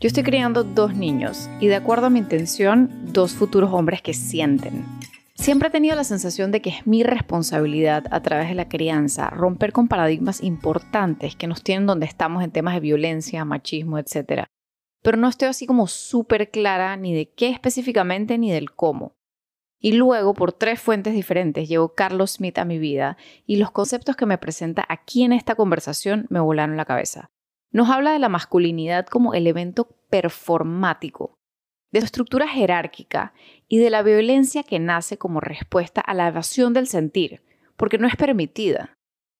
Yo estoy criando dos niños y de acuerdo a mi intención, dos futuros hombres que sienten. Siempre he tenido la sensación de que es mi responsabilidad a través de la crianza romper con paradigmas importantes que nos tienen donde estamos en temas de violencia, machismo, etc. Pero no estoy así como súper clara ni de qué específicamente ni del cómo. Y luego, por tres fuentes diferentes, llegó Carlos Smith a mi vida y los conceptos que me presenta aquí en esta conversación me volaron la cabeza. Nos habla de la masculinidad como elemento performático, de su estructura jerárquica y de la violencia que nace como respuesta a la evasión del sentir, porque no es permitida,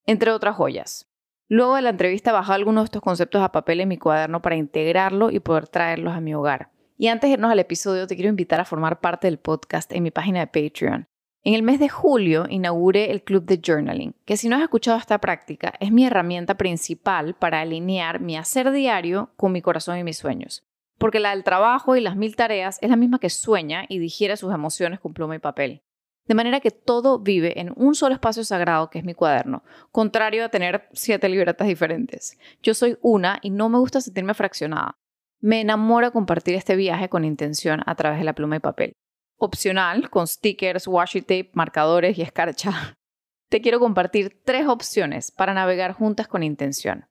entre otras joyas. Luego de la entrevista bajé algunos de estos conceptos a papel en mi cuaderno para integrarlo y poder traerlos a mi hogar. Y antes de irnos al episodio, te quiero invitar a formar parte del podcast en mi página de Patreon. En el mes de julio inauguré el Club de Journaling, que si no has escuchado esta práctica, es mi herramienta principal para alinear mi hacer diario con mi corazón y mis sueños. Porque la del trabajo y las mil tareas es la misma que sueña y digiere sus emociones con pluma y papel. De manera que todo vive en un solo espacio sagrado que es mi cuaderno, contrario a tener siete libretas diferentes. Yo soy una y no me gusta sentirme fraccionada. Me enamora compartir este viaje con intención a través de la pluma y papel. Opcional, con stickers, washi tape, marcadores y escarcha. Te quiero compartir tres opciones para navegar juntas con intención.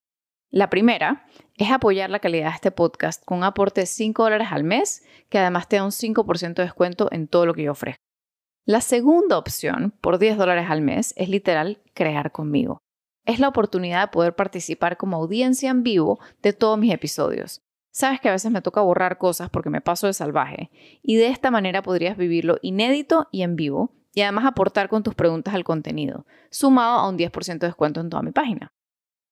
La primera es apoyar la calidad de este podcast con un aporte de 5 dólares al mes, que además te da un 5% de descuento en todo lo que yo ofrezco. La segunda opción, por 10 dólares al mes, es literal crear conmigo. Es la oportunidad de poder participar como audiencia en vivo de todos mis episodios. Sabes que a veces me toca borrar cosas porque me paso de salvaje y de esta manera podrías vivirlo inédito y en vivo y además aportar con tus preguntas al contenido, sumado a un 10% de descuento en toda mi página.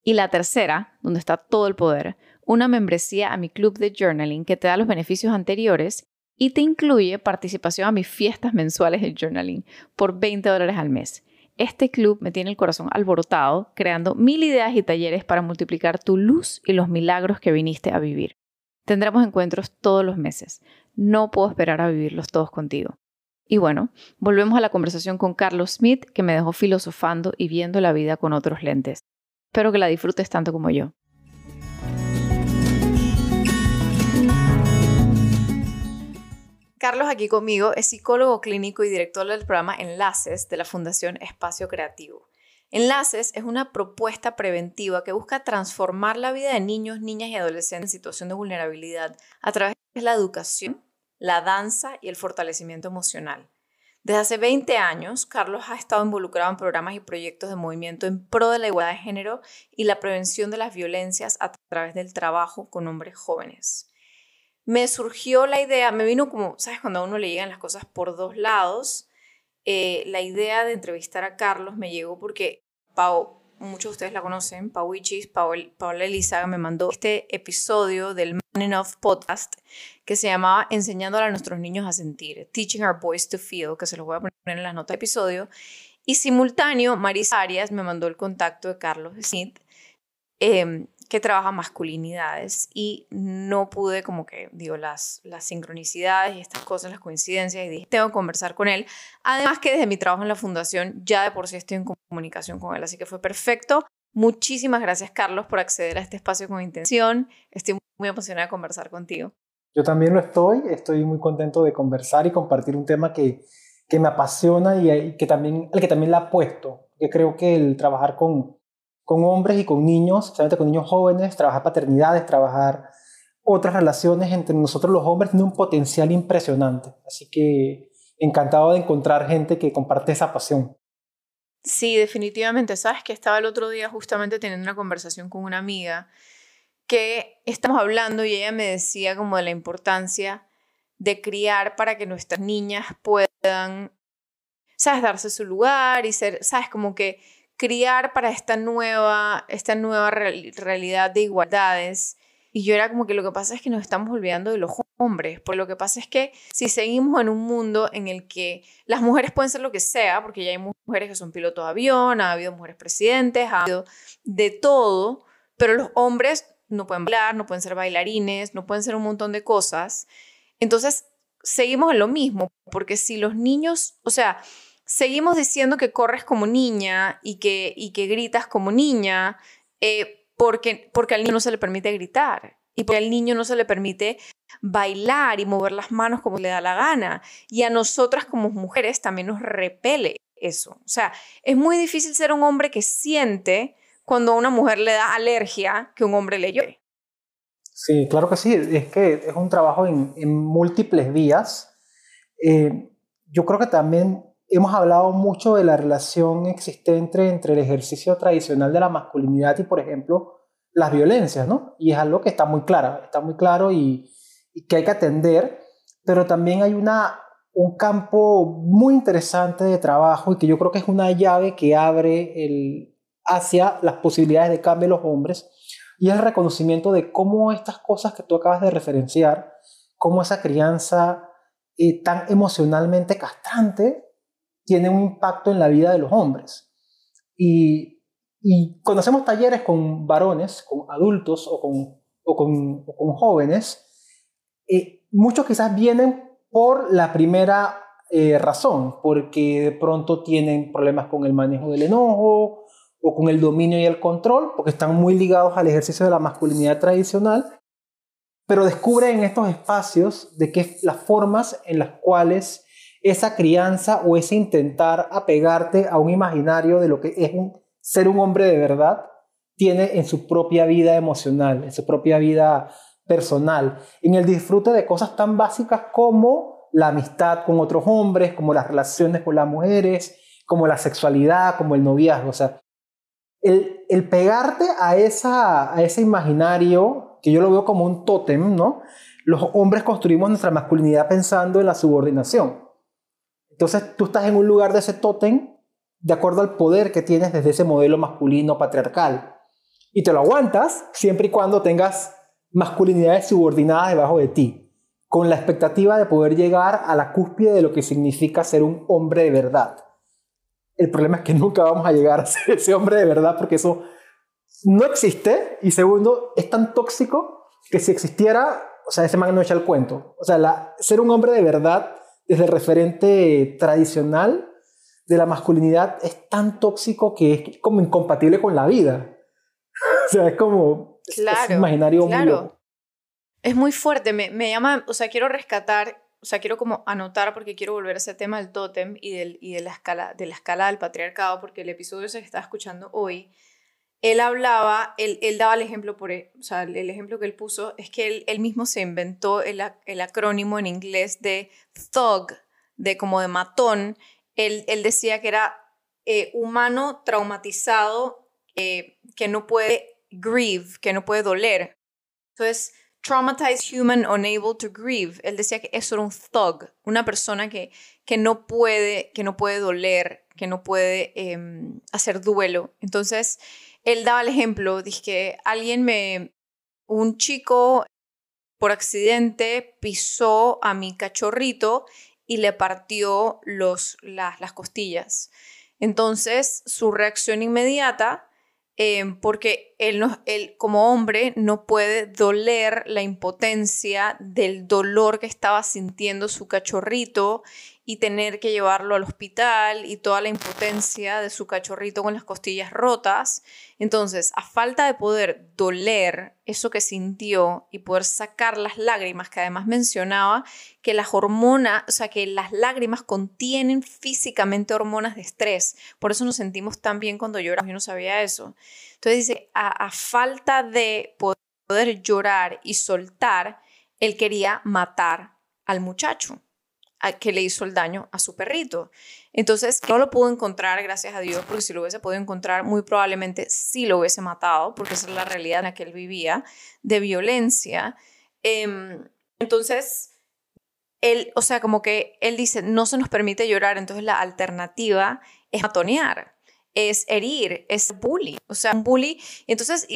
Y la tercera, donde está todo el poder, una membresía a mi club de journaling que te da los beneficios anteriores y te incluye participación a mis fiestas mensuales de journaling por 20 dólares al mes. Este club me tiene el corazón alborotado, creando mil ideas y talleres para multiplicar tu luz y los milagros que viniste a vivir. Tendremos encuentros todos los meses. No puedo esperar a vivirlos todos contigo. Y bueno, volvemos a la conversación con Carlos Smith, que me dejó filosofando y viendo la vida con otros lentes. Espero que la disfrutes tanto como yo. Carlos aquí conmigo es psicólogo clínico y director del programa Enlaces de la Fundación Espacio Creativo. Enlaces es una propuesta preventiva que busca transformar la vida de niños, niñas y adolescentes en situación de vulnerabilidad a través de la educación, la danza y el fortalecimiento emocional. Desde hace 20 años, Carlos ha estado involucrado en programas y proyectos de movimiento en pro de la igualdad de género y la prevención de las violencias a través del trabajo con hombres jóvenes. Me surgió la idea, me vino como, ¿sabes? Cuando a uno le llegan las cosas por dos lados, eh, la idea de entrevistar a Carlos me llegó porque Pau, muchos de ustedes la conocen, Pau Ichis, Paola Elizaga me mandó este episodio del Man Enough podcast que se llamaba Enseñando a nuestros niños a sentir, Teaching Our Boys to Feel, que se los voy a poner en la nota de episodio. Y simultáneo, Marisa Arias me mandó el contacto de Carlos Smith. Eh, que trabaja masculinidades y no pude como que, digo, las, las sincronicidades y estas cosas, las coincidencias y dije, tengo que conversar con él. Además que desde mi trabajo en la fundación ya de por sí estoy en comunicación con él, así que fue perfecto. Muchísimas gracias Carlos por acceder a este espacio con intención. Estoy muy emocionada de conversar contigo. Yo también lo estoy, estoy muy contento de conversar y compartir un tema que, que me apasiona y, que también, el que también le apuesto. Yo creo que el trabajar con, con hombres y con niños, especialmente con niños jóvenes, trabajar paternidades, trabajar otras relaciones entre nosotros los hombres tiene un potencial impresionante. Así que encantado de encontrar gente que comparte esa pasión. Sí, definitivamente. Sabes que estaba el otro día justamente teniendo una conversación con una amiga que estamos hablando y ella me decía como de la importancia de criar para que nuestras niñas puedan, sabes, darse su lugar y ser, sabes, como que criar para esta nueva, esta nueva realidad de igualdades. Y yo era como que lo que pasa es que nos estamos olvidando de los hombres, por lo que pasa es que si seguimos en un mundo en el que las mujeres pueden ser lo que sea, porque ya hay mujeres que son pilotos de avión, ha habido mujeres presidentes, ha habido de todo, pero los hombres no pueden bailar, no pueden ser bailarines, no pueden ser un montón de cosas. Entonces, seguimos en lo mismo, porque si los niños, o sea, seguimos diciendo que corres como niña y que, y que gritas como niña, eh, porque, porque al niño no se le permite gritar. y porque al niño no se le permite bailar y mover las manos como le da la gana. Y a nosotras como mujeres también nos repele eso. O sea, es muy difícil ser un hombre que siente cuando a una mujer le da alergia que un hombre le llore. Sí, claro que sí. Es que es un trabajo en, múltiples vías. Eh, yo creo que también hemos hablado mucho de la relación existente entre el ejercicio tradicional de la masculinidad y, por ejemplo, las violencias, ¿no? Y es algo que está muy claro, está muy claro y, que hay que atender, pero también hay una, un campo muy interesante de trabajo y que yo creo que es una llave que abre el, hacia las posibilidades de cambio de los hombres y el reconocimiento de cómo estas cosas que tú acabas de referenciar, cómo esa crianza eh, tan emocionalmente castrante tiene un impacto en la vida de los hombres. Y y cuando hacemos talleres con varones, con adultos o con, jóvenes, eh, muchos quizás vienen por la primera eh, razón, porque de pronto tienen problemas con el manejo del enojo o con el dominio y el control, porque están muy ligados al ejercicio de la masculinidad tradicional, pero descubren en estos espacios de que las formas en las cuales esa crianza o ese intentar apegarte a un imaginario de lo que es ser un hombre de verdad tiene en su propia vida emocional, en su propia vida personal, en el disfrute de cosas tan básicas como la amistad con otros hombres, como las relaciones con las mujeres, como la sexualidad, como el noviazgo. O sea, el, el pegarte a, esa, a ese imaginario, que yo lo veo como un tótem, ¿no? Los hombres construimos nuestra masculinidad pensando en la subordinación. Entonces tú estás en un lugar de ese tótem de acuerdo al poder que tienes desde ese modelo masculino patriarcal. Y te lo aguantas siempre y cuando tengas masculinidades subordinadas debajo de ti, con la expectativa de poder llegar a la cúspide de lo que significa ser un hombre de verdad. El problema es que nunca vamos a llegar a ser ese hombre de verdad porque eso no existe y segundo, es tan tóxico que si existiera, o sea, ese man no echa el cuento. O sea, ser un hombre de verdad desde el referente tradicional de la masculinidad es tan tóxico que es como incompatible con la vida. o sea, es como claro, es imaginario claro. Es muy fuerte, me, me, llama, o sea, quiero rescatar, o sea, quiero como anotar porque quiero volver a ese tema del tótem y, del, y de, la escala, de la escala del patriarcado, porque el episodio ese que estaba escuchando hoy, él hablaba, él, él daba el ejemplo, por, o sea, el ejemplo que él puso es que él, él mismo se inventó el, el acrónimo en inglés de thug, de como de matón, él, decía que era eh, humano traumatizado eh, que no puede grieve, que no puede doler. Entonces, traumatized human unable to grieve. Él decía que eso era un thug, una persona que, que, no, puede, que no puede doler, que no puede em, hacer duelo. Entonces, él daba el ejemplo, dije que alguien me, un chico por accidente pisó a mi cachorrito y le partió los, las costillas. Entonces, su reacción inmediata, eh, porque él, como hombre no puede doler la impotencia del dolor que estaba sintiendo su cachorrito y tener que llevarlo al hospital y toda la impotencia de su cachorrito con las costillas rotas. Entonces, a falta de poder doler eso que sintió y poder sacar las lágrimas, que además mencionaba que las hormonas, o sea, que las lágrimas contienen físicamente hormonas de estrés. Por eso nos sentimos tan bien cuando lloramos. Yo no sabía eso. Entonces dice, a, falta de poder llorar y soltar, él quería matar al muchacho que le hizo el daño a su perrito. Entonces, no lo pudo encontrar, gracias a Dios, porque si lo hubiese podido encontrar, muy probablemente sí lo hubiese matado, porque esa es la realidad en la que él vivía, de violencia. Em, entonces, él, o sea, como que él dice, no se nos permite llorar, entonces la alternativa es matonear, es herir, es bully, o sea, un bully. Entonces,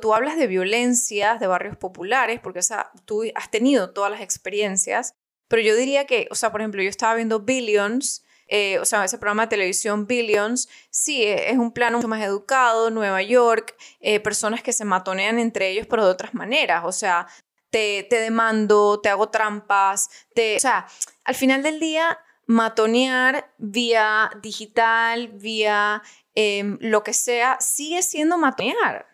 tú hablas de violencias de barrios populares, porque o tú has tenido todas las experiencias, pero yo diría que, o sea, por ejemplo, yo estaba viendo Billions, eh, o sea, ese programa de televisión Billions, sí, e, es un plano mucho más educado, Nueva York, eh, personas que se matonean entre ellos, pero de otras maneras, o sea, te, te demando, te hago trampas, te, o sea, al final del día, matonear vía digital, vía em, lo que sea, sigue siendo matonear.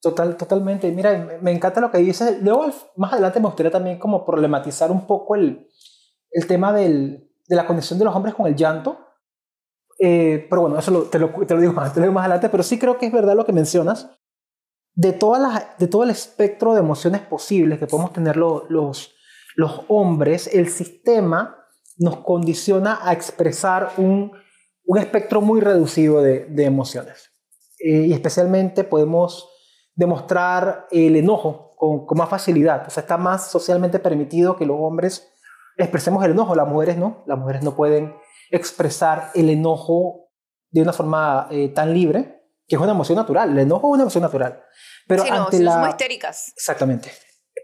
Total, totalmente. Mira, me encanta lo que dices. Luego, más adelante, me gustaría también como problematizar un poco el, el tema del, de la condición de los hombres con el llanto. Eh, pero bueno, eso te, lo, te, lo, digo más, te lo digo más adelante, pero sí creo que es verdad lo que mencionas. De, todas las, de todo el espectro de emociones posibles que podemos tener los, los hombres, el sistema nos condiciona a expresar un, un espectro muy reducido de, de emociones. Eh, y especialmente podemos demostrar el enojo con, con, más facilidad. O sea, está más socialmente permitido que los hombres expresemos el enojo, las mujeres no. Las mujeres no pueden expresar el enojo de una forma eh, tan libre, que es una emoción natural. El enojo es una emoción natural. Pero sí, ante no, la... somos histéricas. Exactamente.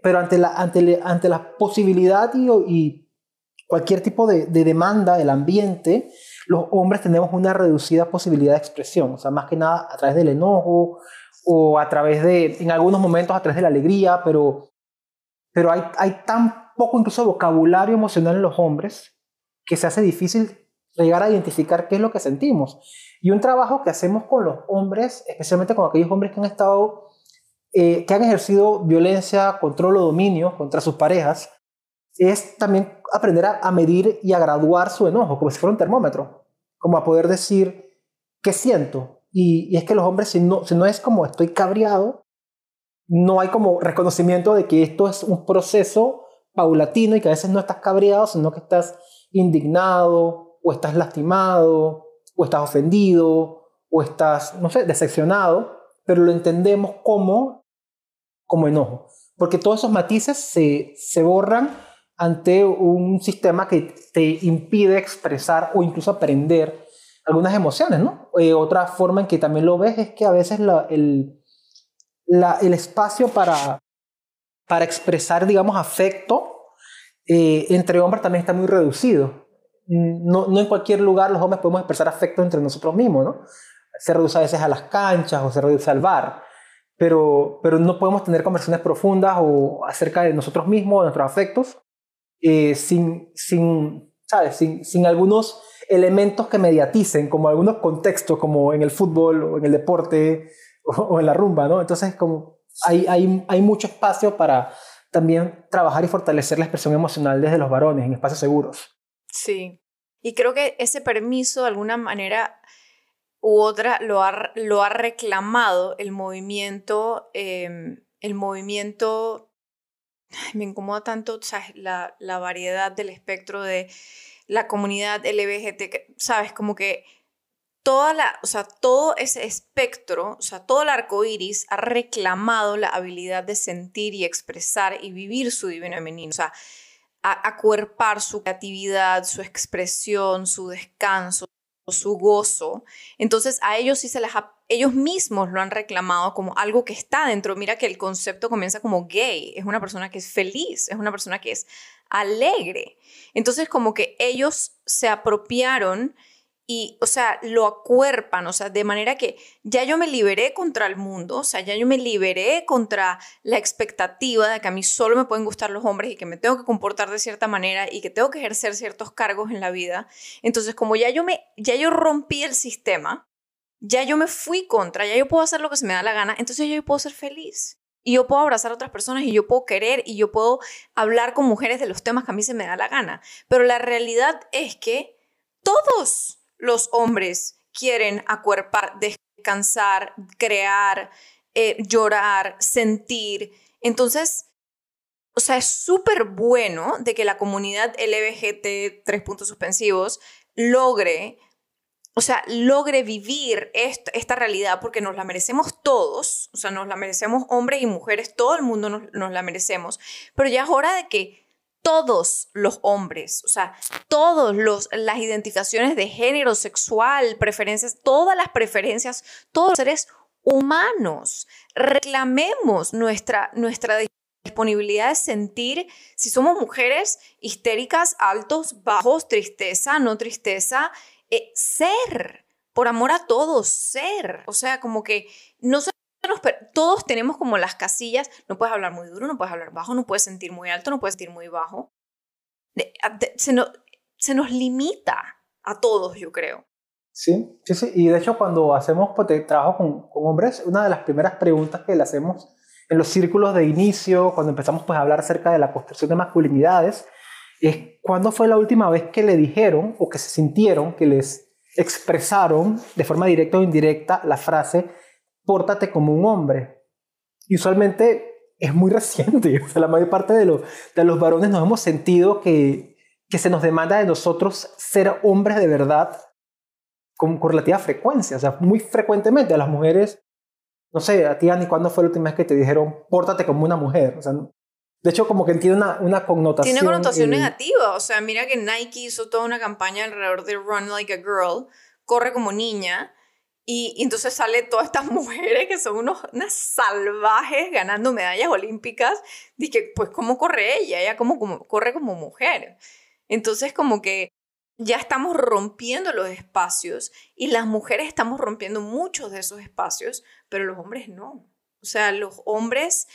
Pero ante la, ante, ante la posibilidad y, y cualquier tipo de, de, demanda del ambiente, los hombres tenemos una reducida posibilidad de expresión. O sea, más que nada a través del enojo o a través de, en algunos momentos, a través de la alegría, pero, pero hay, hay tan poco incluso vocabulario emocional en los hombres que se hace difícil llegar a identificar qué es lo que sentimos. Y un trabajo que hacemos con los hombres, especialmente con aquellos hombres que han estado, eh, que han ejercido violencia, control o dominio contra sus parejas, es también aprender a, medir y a graduar su enojo, como si fuera un termómetro, como a poder decir qué siento. Y, y es que los hombres, si no, si no es como estoy cabreado, no hay como reconocimiento de que esto es un proceso paulatino y que a veces no estás cabreado, sino que estás indignado, o estás lastimado, o estás ofendido, o estás, no sé, decepcionado, pero lo entendemos como, como enojo. Porque todos esos matices se, se borran ante un sistema que te impide expresar o incluso aprender algunas emociones, ¿no? Eh, otra forma en que también lo ves es que a veces el, el espacio para, para expresar, digamos, afecto eh, entre hombres también está muy reducido. No, no en cualquier lugar los hombres podemos expresar afecto entre nosotros mismos, ¿no? Se reduce a veces a las canchas o se reduce al bar, pero, pero no podemos tener conversaciones profundas o acerca de nosotros mismos, de nuestros afectos, eh, sin, sin, ¿sabes? Sin, sin algunos elementos que mediaticen, como algunos contextos, como en el fútbol o en el deporte o, en la rumba, ¿no? Entonces, como hay, hay, hay mucho espacio para también trabajar y fortalecer la expresión emocional desde los varones en espacios seguros. Sí, y creo que ese permiso de alguna manera u otra lo ha, lo ha reclamado el movimiento, eh, el movimiento, me incomoda tanto. La, la variedad del espectro de la comunidad LGBT, ¿sabes? Como que toda la, o sea, todo ese espectro, o sea, todo el arco iris ha reclamado la habilidad de sentir y expresar y vivir su divino femenino. O sea, acuerpar su creatividad, su expresión, su descanso, su gozo. Entonces a ellos sí se les ha, ellos mismos lo han reclamado como algo que está dentro. Mira que el concepto comienza como gay, es una persona que es feliz, es una persona que es alegre. Entonces como que ellos se apropiaron y, o sea, lo acuerpan, o sea, de manera que ya yo me liberé contra el mundo, o sea, ya yo me liberé contra la expectativa de que a mí solo me pueden gustar los hombres y que me tengo que comportar de cierta manera y que tengo que ejercer ciertos cargos en la vida. Entonces, como ya yo me, ya yo rompí el sistema, ya yo me fui contra, ya yo puedo hacer lo que se me da la gana, entonces yo puedo ser feliz. Y yo puedo abrazar a otras personas y yo puedo querer y yo puedo hablar con mujeres de los temas que a mí se me da la gana. Pero la realidad es que todos los hombres quieren acuerpar, descansar, crear, eh, llorar, sentir. Entonces, o sea, es súper bueno de que la comunidad LBGT, tres puntos suspensivos, logre, o sea, logre vivir esta, realidad porque nos la merecemos todos, o sea, nos la merecemos hombres y mujeres, todo el mundo nos, nos la merecemos, pero ya es hora de que todos los hombres, o sea, todas las identificaciones de género, sexual, preferencias, todas las preferencias, todos los seres humanos. Reclamemos nuestra, nuestra disponibilidad de sentir si somos mujeres histéricas, altos, bajos, tristeza, no tristeza, eh, ser, por amor a todos, ser. O sea, como que no todos tenemos como las casillas, no puedes hablar muy duro, no puedes hablar bajo, no puedes sentir muy alto, no puedes sentir muy bajo. se, se nos limita a todos, yo creo. Sí, sí, sí. Y de hecho cuando hacemos pues, trabajo con, con, hombres, una de las primeras preguntas que le hacemos en los círculos de inicio, cuando empezamos pues, a hablar acerca de la construcción de masculinidades, es cuándo fue la última vez que le dijeron o que se sintieron, que les expresaron de forma directa o indirecta la frase, pórtate como un hombre. Y usualmente es muy reciente. La mayor parte de, los de los varones nos hemos sentido que, que se nos demanda de nosotros ser hombres de verdad con, con, relativa frecuencia. O sea, muy frecuentemente a las mujeres, no sé, a ti, Ani, ¿cuándo fue la última vez que te dijeron, pórtate como una mujer? O sea, de hecho, como que tiene una, una connotación. Tiene connotación negativa. O sea, mira que Nike hizo toda una campaña alrededor de Run Like a Girl, corre como niña. Y, entonces sale todas estas mujeres que son unos, unas salvajes ganando medallas olímpicas. Dije, pues, ¿cómo corre ella? Ella como, como, corre como mujer. Entonces, como que ya estamos rompiendo los espacios y las mujeres estamos rompiendo muchos de esos espacios, pero los hombres no. O sea, los hombres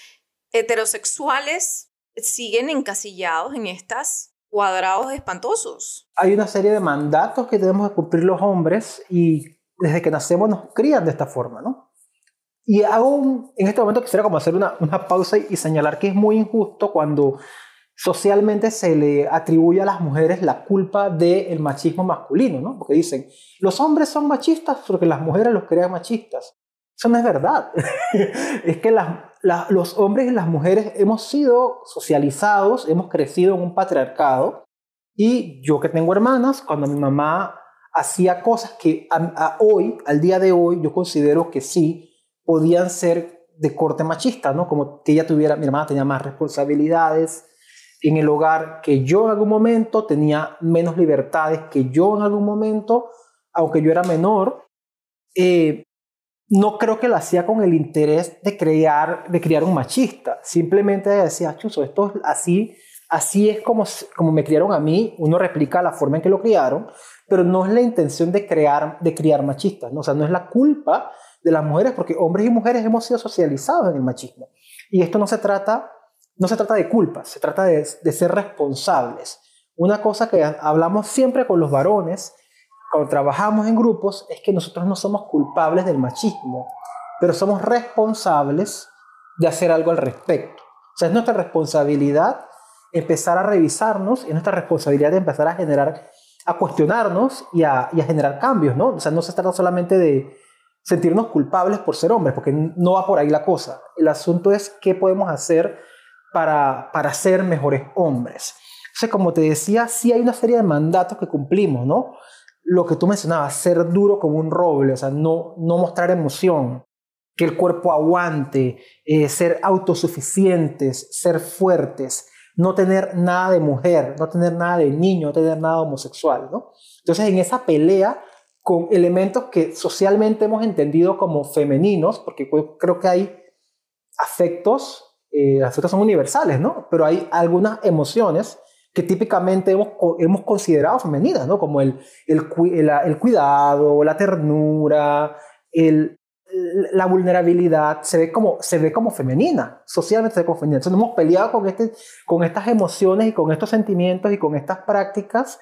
heterosexuales siguen encasillados en estas cuadrados espantosos. Hay una serie de mandatos que tenemos que cumplir los hombres y desde que nacemos nos crían de esta forma, ¿no? Y hago en este momento quisiera como hacer una, una pausa y, señalar que es muy injusto cuando socialmente se le atribuye a las mujeres la culpa del machismo masculino, ¿no? Porque dicen, los hombres son machistas porque las mujeres los crean machistas. Eso no es verdad. es que los hombres y las mujeres hemos sido socializados, hemos crecido en un patriarcado. Y yo que tengo hermanas, cuando mi mamá hacía cosas que hoy, al día de hoy, yo considero que sí podían ser de corte machista, ¿no? Como que ella tuviera, mi hermana tenía más responsabilidades en el hogar que yo en algún momento, tenía menos libertades que yo en algún momento, aunque yo era menor. Eh, no creo que lo hacía con el interés de crear, de criar un machista. Simplemente decía, chuso, esto es así, así es como, como me criaron a mí. Uno replica la forma en que lo criaron, pero no es la intención de, crear, de criar machistas. ¿no? O sea, no es la culpa de las mujeres, porque hombres y mujeres hemos sido socializados en el machismo. Y esto no se trata, no se trata de culpa, se trata de ser responsables. Una cosa que hablamos siempre con los varones cuando trabajamos en grupos es que nosotros no somos culpables del machismo, pero somos responsables de hacer algo al respecto. O sea, es nuestra responsabilidad empezar a revisarnos, es nuestra responsabilidad de empezar a generar, a cuestionarnos y a, generar cambios, ¿no? O sea, no se trata solamente de sentirnos culpables por ser hombres, porque no va por ahí la cosa. El asunto es qué podemos hacer para, para ser mejores hombres. Entonces, como te decía, sí hay una serie de mandatos que cumplimos, ¿no? Lo que tú mencionabas, ser duro como un roble, o sea, no, no mostrar emoción, que el cuerpo aguante, eh, ser autosuficientes, ser fuertes, no tener nada de mujer, no tener nada de niño, no tener nada homosexual, ¿no? Entonces, en esa pelea con elementos que socialmente hemos entendido como femeninos, porque creo que hay afectos, eh, afectos son universales, ¿no? Pero hay algunas emociones que típicamente hemos, hemos considerado femeninas, ¿no? Como el, el, el, cuidado, la ternura, el, la vulnerabilidad, se ve, como, se ve como femenina, socialmente se ve como femenina. Entonces hemos peleado con, este, con estas emociones y con estos sentimientos y con estas prácticas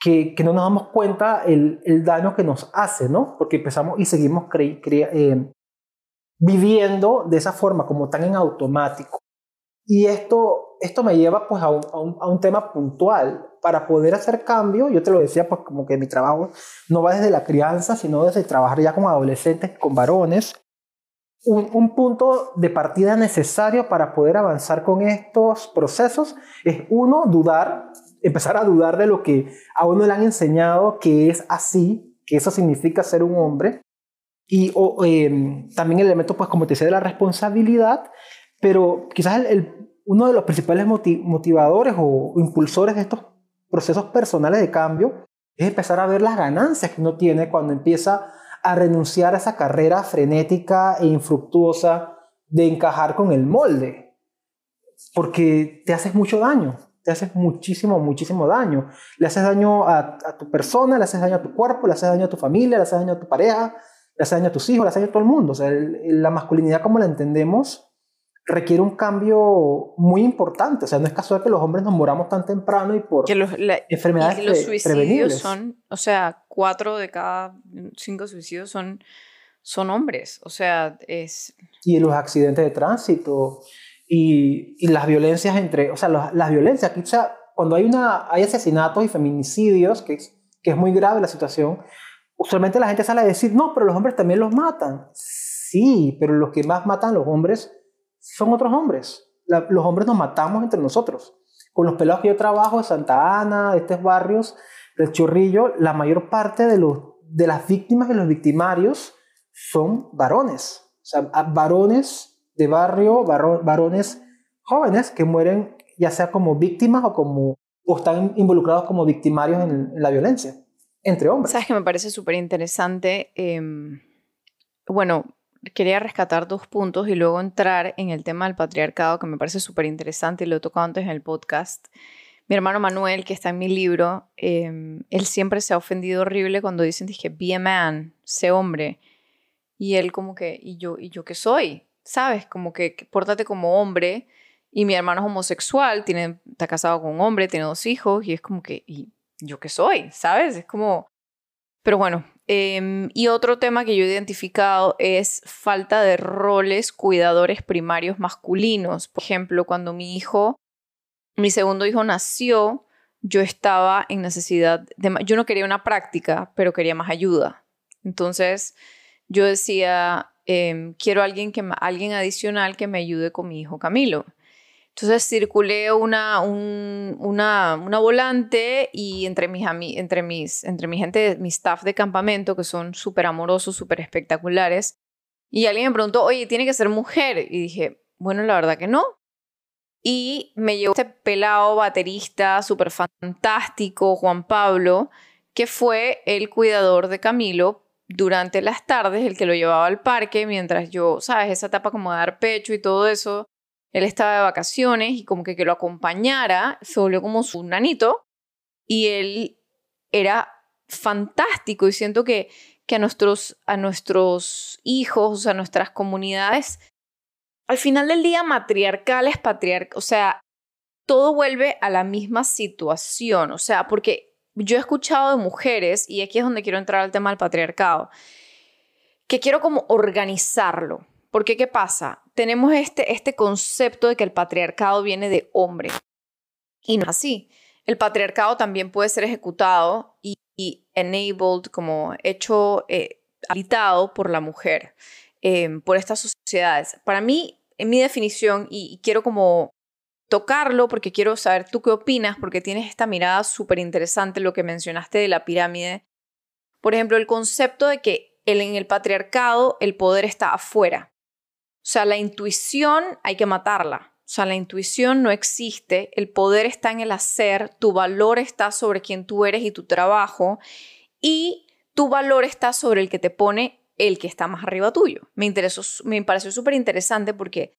que, que no nos damos cuenta el, el, daño que nos hace, ¿no? Porque empezamos y seguimos eh, viviendo de esa forma, como tan en automático. Y esto esto me lleva pues a un, a, un, tema puntual. Para poder hacer cambio, yo te lo decía, pues como que mi trabajo no va desde la crianza, sino desde trabajar ya con adolescentes, con varones. Un, un, punto de partida necesario para poder avanzar con estos procesos es uno, dudar, empezar a dudar de lo que a uno le han enseñado que es así, que eso significa ser un hombre. Y em, también el elemento, pues como te decía, de la responsabilidad, pero quizás uno de los principales motivadores o impulsores de estos procesos personales de cambio es empezar a ver las ganancias que uno tiene cuando empieza a renunciar a esa carrera frenética e infructuosa de encajar con el molde. Porque te haces mucho daño, te haces muchísimo, muchísimo daño. Le haces daño a, tu persona, le haces daño a tu cuerpo, le haces daño a tu familia, le haces daño a tu pareja, le haces daño a tus hijos, le haces daño a todo el mundo. O sea, la masculinidad como la entendemos requiere un cambio muy importante. O sea, no es casual que los hombres nos moramos tan temprano y por enfermedades y los suicidios son, o sea, cuatro de cada cinco suicidios son, son hombres. O sea, es... Y los accidentes de tránsito y, y las violencias entre, o sea, las violencias, aquí, o sea, cuando hay, una, hay asesinatos y feminicidios, que es, que es muy grave la situación, usualmente la gente sale a decir, no, pero los hombres también los matan. Sí, pero los que más matan los hombres son otros hombres. los hombres nos matamos entre nosotros. Con los pelados que yo trabajo de Santa Ana, de estos barrios, del Chorrillo, la mayor parte de, los, de las víctimas y los victimarios son varones. O sea, varones de barrio, varones jóvenes que mueren ya sea como víctimas o como o están involucrados como victimarios en, la violencia entre hombres. Sabes que me parece súper interesante. Em, bueno, quería rescatar dos puntos y luego entrar en el tema del patriarcado, que me parece súper interesante y lo he tocado antes en el podcast. Mi hermano Manuel, que está en mi libro, em, él siempre se ha ofendido horrible cuando dicen, dije, be a man, sé hombre. Y él como que, ¿y yo, ¿y yo qué soy? ¿Sabes? Como que, que pórtate como hombre. Y mi hermano es homosexual, tiene, está casado con un hombre, tiene dos hijos y es como que, ¿y yo qué soy? ¿Sabes? Es como... Pero bueno, Em, y otro tema que yo he identificado es falta de roles cuidadores primarios masculinos. Por ejemplo, cuando mi hijo, mi segundo hijo nació, yo estaba en necesidad de... Yo no quería una práctica, pero quería más ayuda. Entonces, yo decía, em, quiero alguien, que, alguien adicional que me ayude con mi hijo Camilo. Entonces circulé una, una, volante y entre mis, entre, mis, entre mi gente, mi staff de campamento, que son súper amorosos, súper espectaculares, y alguien me preguntó, oye, ¿tiene que ser mujer? Y dije, bueno, la verdad que no. Y me llevó este pelado baterista súper fantástico, Juan Pablo, que fue el cuidador de Camilo durante las tardes, el que lo llevaba al parque, mientras yo, ¿sabes? Esa etapa como de dar pecho y todo eso, él estaba de vacaciones y como que que lo acompañara, se volvió como su nanito y él era fantástico y siento que, que a, nuestros, a nuestros hijos, a nuestras comunidades, al final del día matriarcales, patriarcales, o sea, todo vuelve a la misma situación, o sea, porque yo he escuchado de mujeres, y aquí es donde quiero entrar al tema del patriarcado, que quiero como organizarlo, porque ¿qué pasa? Tenemos este, este concepto de que el patriarcado viene de hombre. Y no es así. El patriarcado también puede ser ejecutado y, enabled, como hecho, eh, habitado por la mujer, em, por estas sociedades. Para mí, en mi definición, y, quiero como tocarlo porque quiero saber tú qué opinas, porque tienes esta mirada súper interesante, lo que mencionaste de la pirámide. Por ejemplo, el concepto de que en el patriarcado el poder está afuera. O sea, la intuición hay que matarla. O sea, la intuición no existe, el poder está en el hacer, tu valor está sobre quien tú eres y tu trabajo, y tu valor está sobre el que te pone el que está más arriba tuyo. Me, interesó, me pareció súper interesante porque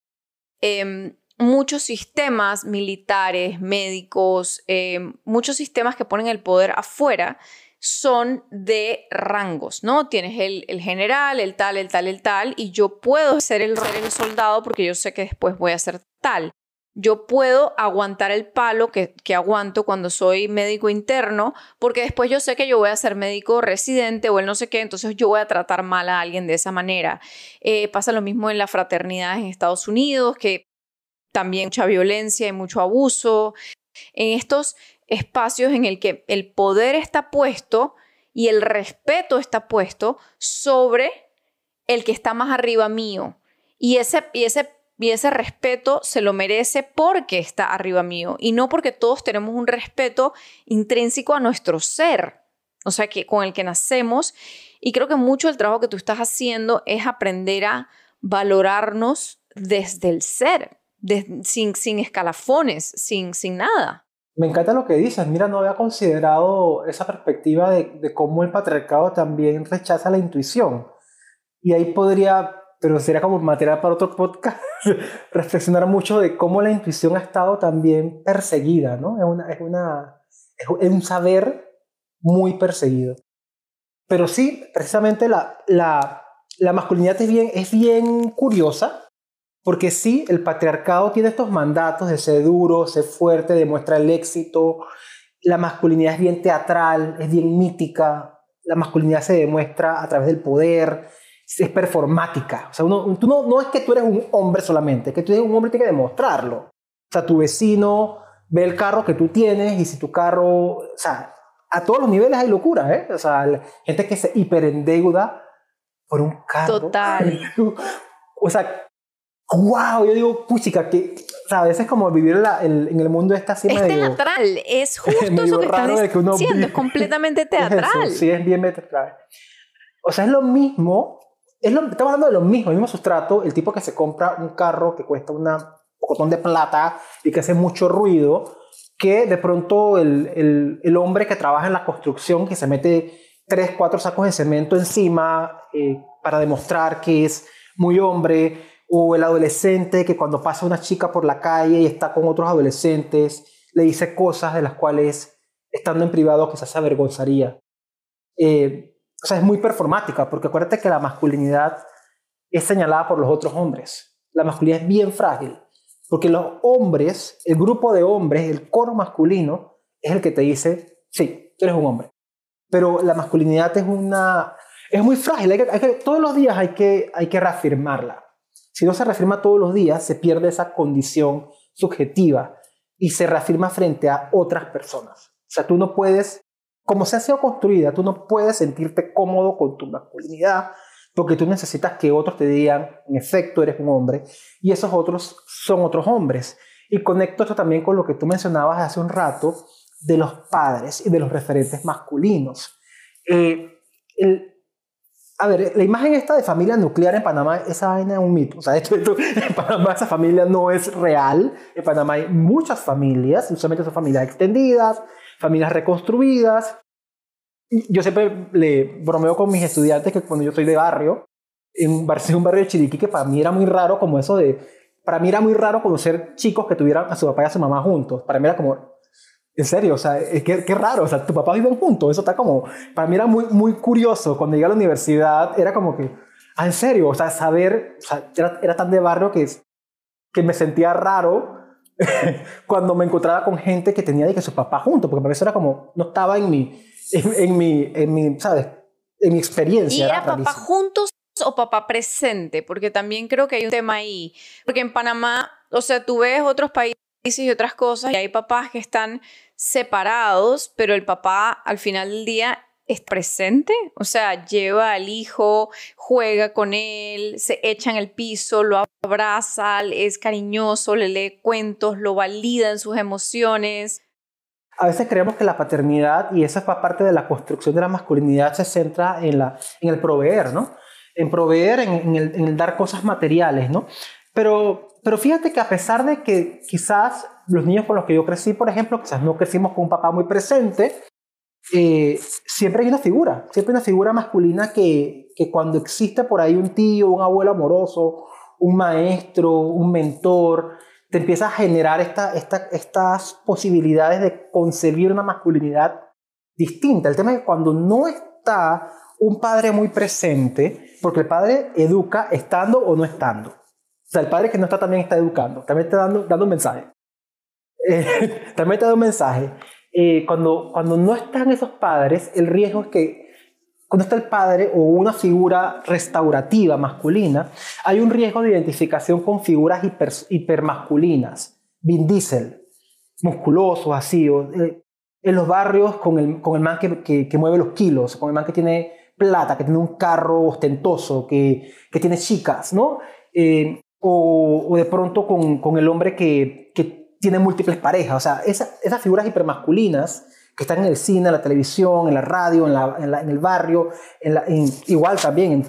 em, muchos sistemas militares, médicos, em, muchos sistemas que ponen el poder afuera, son de rangos, ¿no? Tienes el, general, el tal, el tal, el tal, y yo puedo ser el, el soldado porque yo sé que después voy a ser tal. Yo puedo aguantar el palo que, que, aguanto cuando soy médico interno, porque después yo sé que yo voy a ser médico residente o el no sé qué, entonces yo voy a tratar mal a alguien de esa manera. Eh, pasa lo mismo en la fraternidad en Estados Unidos, que también mucha violencia y mucho abuso. En estos espacios en el que el poder está puesto y el respeto está puesto sobre el que está más arriba mío. Y ese, y ese, y ese respeto se lo merece porque está arriba mío y no porque todos tenemos un respeto intrínseco a nuestro ser, o sea, que con el que nacemos. Y creo que mucho del trabajo que tú estás haciendo es aprender a valorarnos desde el ser, sin, sin escalafones, sin, sin nada. Me encanta lo que dices. Mira, no había considerado esa perspectiva de, cómo el patriarcado también rechaza la intuición. Y ahí podría, pero sería como material para otro podcast, reflexionar mucho de cómo la intuición ha estado también perseguida, ¿no? Es, una, es, una, es un saber muy perseguido. Pero sí, precisamente la, la, la masculinidad es bien, es bien curiosa Porque sí, el patriarcado tiene estos mandatos de ser duro, ser fuerte, demuestra el éxito. La masculinidad es bien teatral, es bien mítica. La masculinidad se demuestra a través del poder, es performática. O sea, tú no, no es que tú eres un hombre solamente, es que tú eres un hombre tiene que demostrarlo. O sea, tu vecino ve el carro que tú tienes y si tu carro, o sea, a todos los niveles hay locura, ¿eh? O sea, gente que se hiperendeuda por un carro. Total. o sea, wow, yo digo, puchica, que o sea, a veces como vivir en el mundo está así es teatral, es justo eso que estás diciendo, es completamente teatral. sí, es bien teatral. O sea, es lo mismo, es lo, estamos hablando de lo mismo, el mismo sustrato, el tipo que se compra un carro que cuesta un pocotón de plata y que hace mucho ruido, que de pronto el, el, el, hombre que trabaja en la construcción, que se mete tres, cuatro sacos de cemento encima eh, para demostrar que es muy hombre, o el adolescente que cuando pasa una chica por la calle y está con otros adolescentes, le dice cosas de las cuales, estando en privado, quizás se avergonzaría. Eh, o sea, es muy performática, porque acuérdate que la masculinidad es señalada por los otros hombres. La masculinidad es bien frágil, porque los hombres, el grupo de hombres, el coro masculino, es el que te dice, sí, tú eres un hombre. Pero la masculinidad es una... Es muy frágil, hay que, todos los días hay que, hay que reafirmarla. Si no se reafirma todos los días, se pierde esa condición subjetiva y se reafirma frente a otras personas. O sea, tú no puedes, como se ha sido construida, tú no puedes sentirte cómodo con tu masculinidad porque tú necesitas que otros te digan, en efecto, eres un hombre, y esos otros son otros hombres. Y conecto esto también con lo que tú mencionabas hace un rato de los padres y de los referentes masculinos. Eh, el, a ver, la imagen esta de familia nuclear en Panamá, esa vaina es un mito. O sea, esto, en Panamá esa familia no es real. En Panamá hay muchas familias, usualmente son familias extendidas, familias reconstruidas. Yo siempre le bromeo con mis estudiantes que cuando yo soy de barrio, en un barrio de Chiriquí, que para mí era muy raro como eso de... Para mí era muy raro conocer chicos que tuvieran a su papá y a su mamá juntos. Para mí era como, en serio, o sea, qué, qué raro, o sea, tu papá viven juntos, eso está como, para mí era muy, muy curioso, cuando llegué a la universidad, era como que, ah, en serio, o sea, saber, o sea, era, era tan de barrio que, que me sentía raro cuando me encontraba con gente que tenía de que su papá juntos, porque para mí eso era como, no estaba en mi, en, mi, en mi, ¿sabes? En mi experiencia. ¿Y era, papá juntos o papá presente? Porque también creo que hay un tema ahí, porque en Panamá, o sea, tú ves otros países y otras cosas y hay papás que están separados, pero el papá al final del día es presente, o sea, lleva al hijo, juega con él, se echa en el piso, lo abraza, es cariñoso, le lee cuentos, lo valida en sus emociones. A veces creemos que la paternidad, y esa es parte de la construcción de la masculinidad, se centra en, la, en el proveer, ¿no? En proveer, en, el, en el dar cosas materiales, ¿no? Pero pero fíjate que a pesar de que quizás los niños con los que yo crecí, por ejemplo, quizás no crecimos con un papá muy presente, eh, siempre hay una figura, siempre hay una figura masculina que, que cuando existe por ahí un tío, un abuelo amoroso, un maestro, un mentor, te empieza a generar esta, esta, estas posibilidades de concebir una masculinidad distinta. El tema es que cuando no está un padre muy presente, porque el padre educa estando o no estando. O sea, el padre que no está también está educando, también está dando, dando un mensaje. Eh, también está dando un mensaje. Eh, cuando, cuando no están esos padres, el riesgo es que cuando está el padre o una figura restaurativa masculina, hay un riesgo de identificación con figuras hiper, hipermasculinas. Vin Diesel, musculoso, así. Eh, en los barrios con el, con el man que, que, que, mueve los kilos, con el man que tiene plata, que tiene un carro ostentoso, que, que tiene chicas, ¿no? Eh, o, de pronto con, con el hombre que, que, tiene múltiples parejas. O sea, esas figuras hipermasculinas que están en el cine, en la televisión, en la radio, en, la, en, el barrio, igual también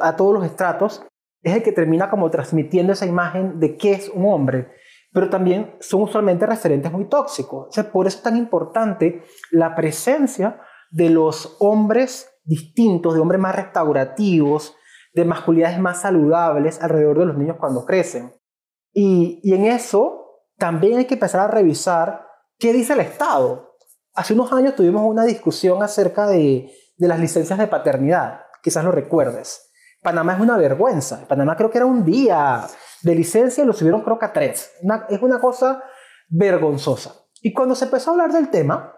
a todos los estratos, es el que termina como transmitiendo esa imagen de qué es un hombre. Pero también son usualmente referentes muy tóxicos. O sea, por eso es tan importante la presencia de los hombres distintos, de hombres más restaurativos, de masculinidades más saludables alrededor de los niños cuando crecen. Y, y en eso también hay que empezar a revisar qué dice el Estado. Hace unos años tuvimos una discusión acerca de, de las licencias de paternidad, quizás lo recuerdes, Panamá es una vergüenza. Panamá creo que era un día de licencia y lo subieron creo que a tres. es una cosa vergonzosa. Y cuando se empezó a hablar del tema,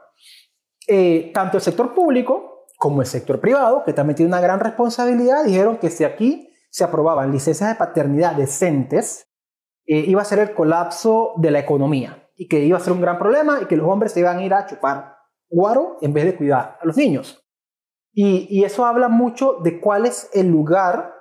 eh, tanto el sector público como el sector privado, que también tiene una gran responsabilidad, dijeron que si aquí se aprobaban licencias de paternidad decentes, eh, iba a ser el colapso de la economía y que iba a ser un gran problema y que los hombres se iban a ir a chupar guaro en vez de cuidar a los niños. Y, eso habla mucho de cuál es el lugar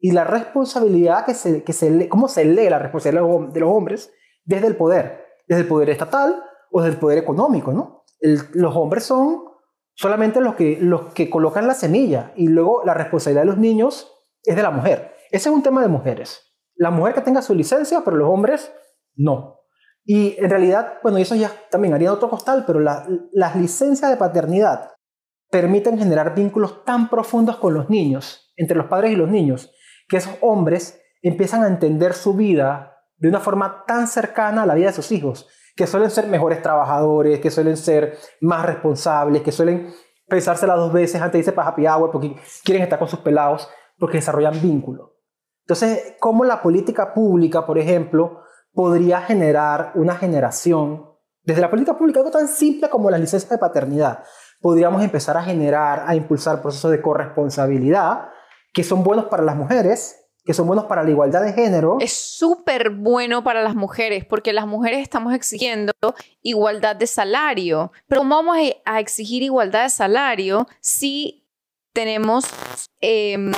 y la responsabilidad que se, que se cómo se lee la responsabilidad de los hombres desde el poder, desde el poder estatal o desde el poder económico, ¿no? los hombres son solamente los que, los que colocan la semilla y luego la responsabilidad de los niños es de la mujer. Ese es un tema de mujeres. La mujer que tenga su licencia, pero los hombres no. Y en realidad, bueno, eso ya también haría otro costal, pero las licencias de paternidad permiten generar vínculos tan profundos con los niños, entre los padres y los niños, que esos hombres empiezan a entender su vida de una forma tan cercana a la vida de sus hijos, que suelen ser mejores trabajadores, que suelen ser más responsables, que suelen pensársela dos veces antes de irse para happy hour porque quieren estar con sus pelados, porque desarrollan vínculos. Entonces, ¿cómo la política pública, por ejemplo, podría generar una generación, desde la política pública, algo tan simple como las licencias de paternidad, podríamos empezar a generar, a impulsar procesos de corresponsabilidad que son buenos para las mujeres, que son buenos para la igualdad de género. Es súper bueno para las mujeres porque las mujeres estamos exigiendo igualdad de salario. Pero ¿cómo vamos a exigir igualdad de salario si tenemos, em,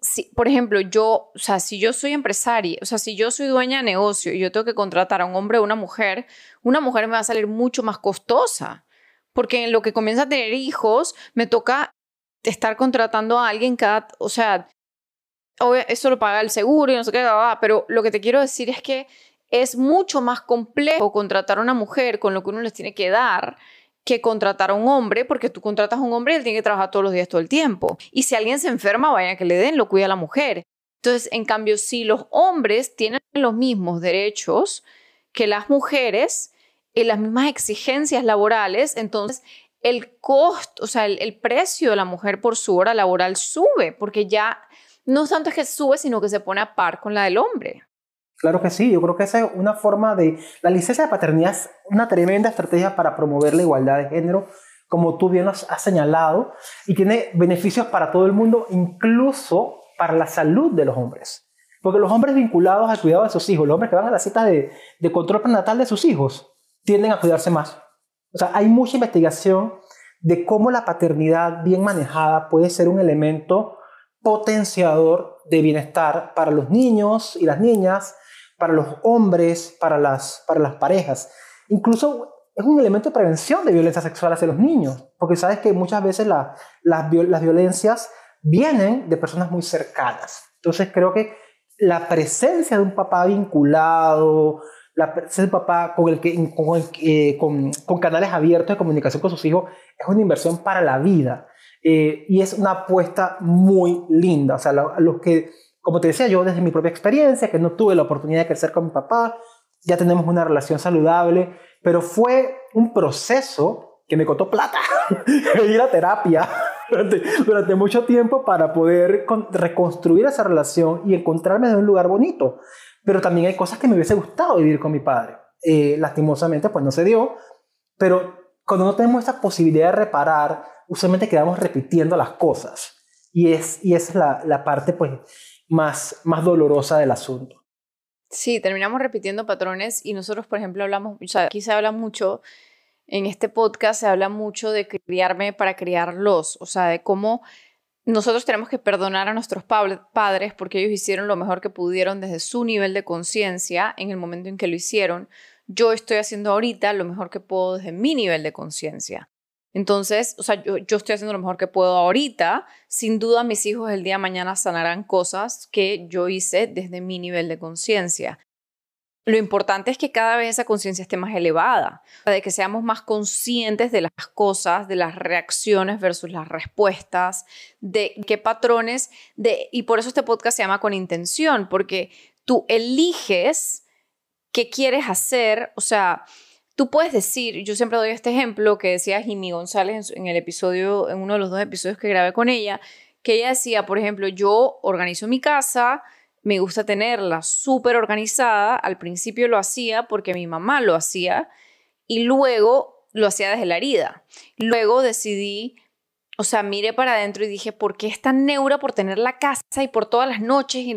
si, por ejemplo, yo, o sea, si yo soy empresaria, o sea, si yo soy dueña de negocio y yo tengo que contratar a un hombre o una mujer, una mujer me va a salir mucho más costosa porque en lo que comienza a tener hijos, me toca estar contratando a alguien cada, o sea, eso lo paga el seguro y no sé qué, pero lo que te quiero decir es que es mucho más complejo contratar a una mujer con lo que uno les tiene que dar que contratar a un hombre, porque tú contratas a un hombre y él tiene que trabajar todos los días todo el tiempo. Y si alguien se enferma, vaya que le den, lo cuida la mujer. Entonces, en cambio, si los hombres tienen los mismos derechos que las mujeres, y las mismas exigencias laborales, entonces el costo, o sea, el, precio de la mujer por su hora laboral sube, porque ya no tanto es que sube, sino que se pone a par con la del hombre. Claro que sí, yo creo que esa es una forma de... La licencia de paternidad es una tremenda estrategia para promover la igualdad de género, como tú bien has, señalado, y tiene beneficios para todo el mundo, incluso para la salud de los hombres. Porque los hombres vinculados al cuidado de sus hijos, los hombres que van a la cita de, de control prenatal de sus hijos, tienden a cuidarse más. O sea, hay mucha investigación de cómo la paternidad bien manejada puede ser un elemento potenciador de bienestar para los niños y las niñas, para los hombres, para las, para las parejas. Incluso es un elemento de prevención de violencia sexual hacia los niños, porque sabes que muchas veces las, las violencias vienen de personas muy cercanas. Entonces creo que la presencia de un papá vinculado, la, ser papá con, el que, eh, con, con, canales abiertos de comunicación con sus hijos es una inversión para la vida. Eh, y es una apuesta muy linda. O sea, los que, como te decía yo, desde mi propia experiencia, que no tuve la oportunidad de crecer con mi papá, ya tenemos una relación saludable, pero fue un proceso que me costó plata, ir a terapia durante, durante, mucho tiempo para poder reconstruir esa relación y encontrarme en un lugar bonito pero también hay cosas que me hubiese gustado vivir con mi padre. Eh, lastimosamente, pues no se dio, pero cuando no tenemos esa posibilidad de reparar, usualmente quedamos repitiendo las cosas. Y, es, y esa es la, la parte pues, más, más dolorosa del asunto. Sí, terminamos repitiendo patrones y nosotros, por ejemplo, hablamos, o sea, aquí se habla mucho, en este podcast se habla mucho de criarme para criarlos, o sea, de cómo nosotros tenemos que perdonar a nuestros padres porque ellos hicieron lo mejor que pudieron desde su nivel de conciencia en el momento en que lo hicieron. Yo estoy haciendo ahorita lo mejor que puedo desde mi nivel de conciencia. Entonces, o sea, yo, yo, estoy haciendo lo mejor que puedo ahorita. Sin duda, mis hijos el día de mañana sanarán cosas que yo hice desde mi nivel de conciencia. Lo importante es que cada vez esa conciencia esté más elevada, de que seamos más conscientes de las cosas, de las reacciones versus las respuestas, de qué patrones, de, y por eso este podcast se llama con intención, porque tú eliges qué quieres hacer, o sea, tú puedes decir, yo siempre doy este ejemplo que decía Jimmy González en el episodio, en uno de los dos episodios que grabé con ella, que ella decía, por ejemplo, yo organizo mi casa, me gusta tenerla súper organizada, al principio lo hacía porque mi mamá lo hacía y luego lo hacía desde la herida. Luego decidí, o sea, miré para adentro y dije, ¿por qué es tan neura por tener la casa y por todas las noches? Y,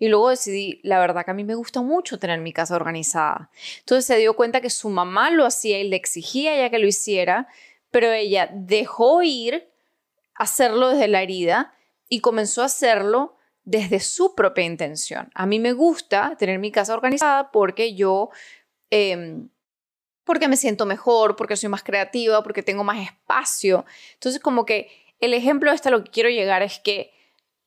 y luego decidí, la verdad que a mí me gusta mucho tener mi casa organizada. Entonces se dio cuenta que su mamá lo hacía y le exigía ya que lo hiciera, pero ella dejó ir hacerlo desde la herida y comenzó a hacerlo desde su propia intención. A mí me gusta tener mi casa organizada porque yo, em, porque me siento mejor, porque soy más creativa, porque tengo más espacio. Entonces, como que el ejemplo de esto lo que quiero llegar es que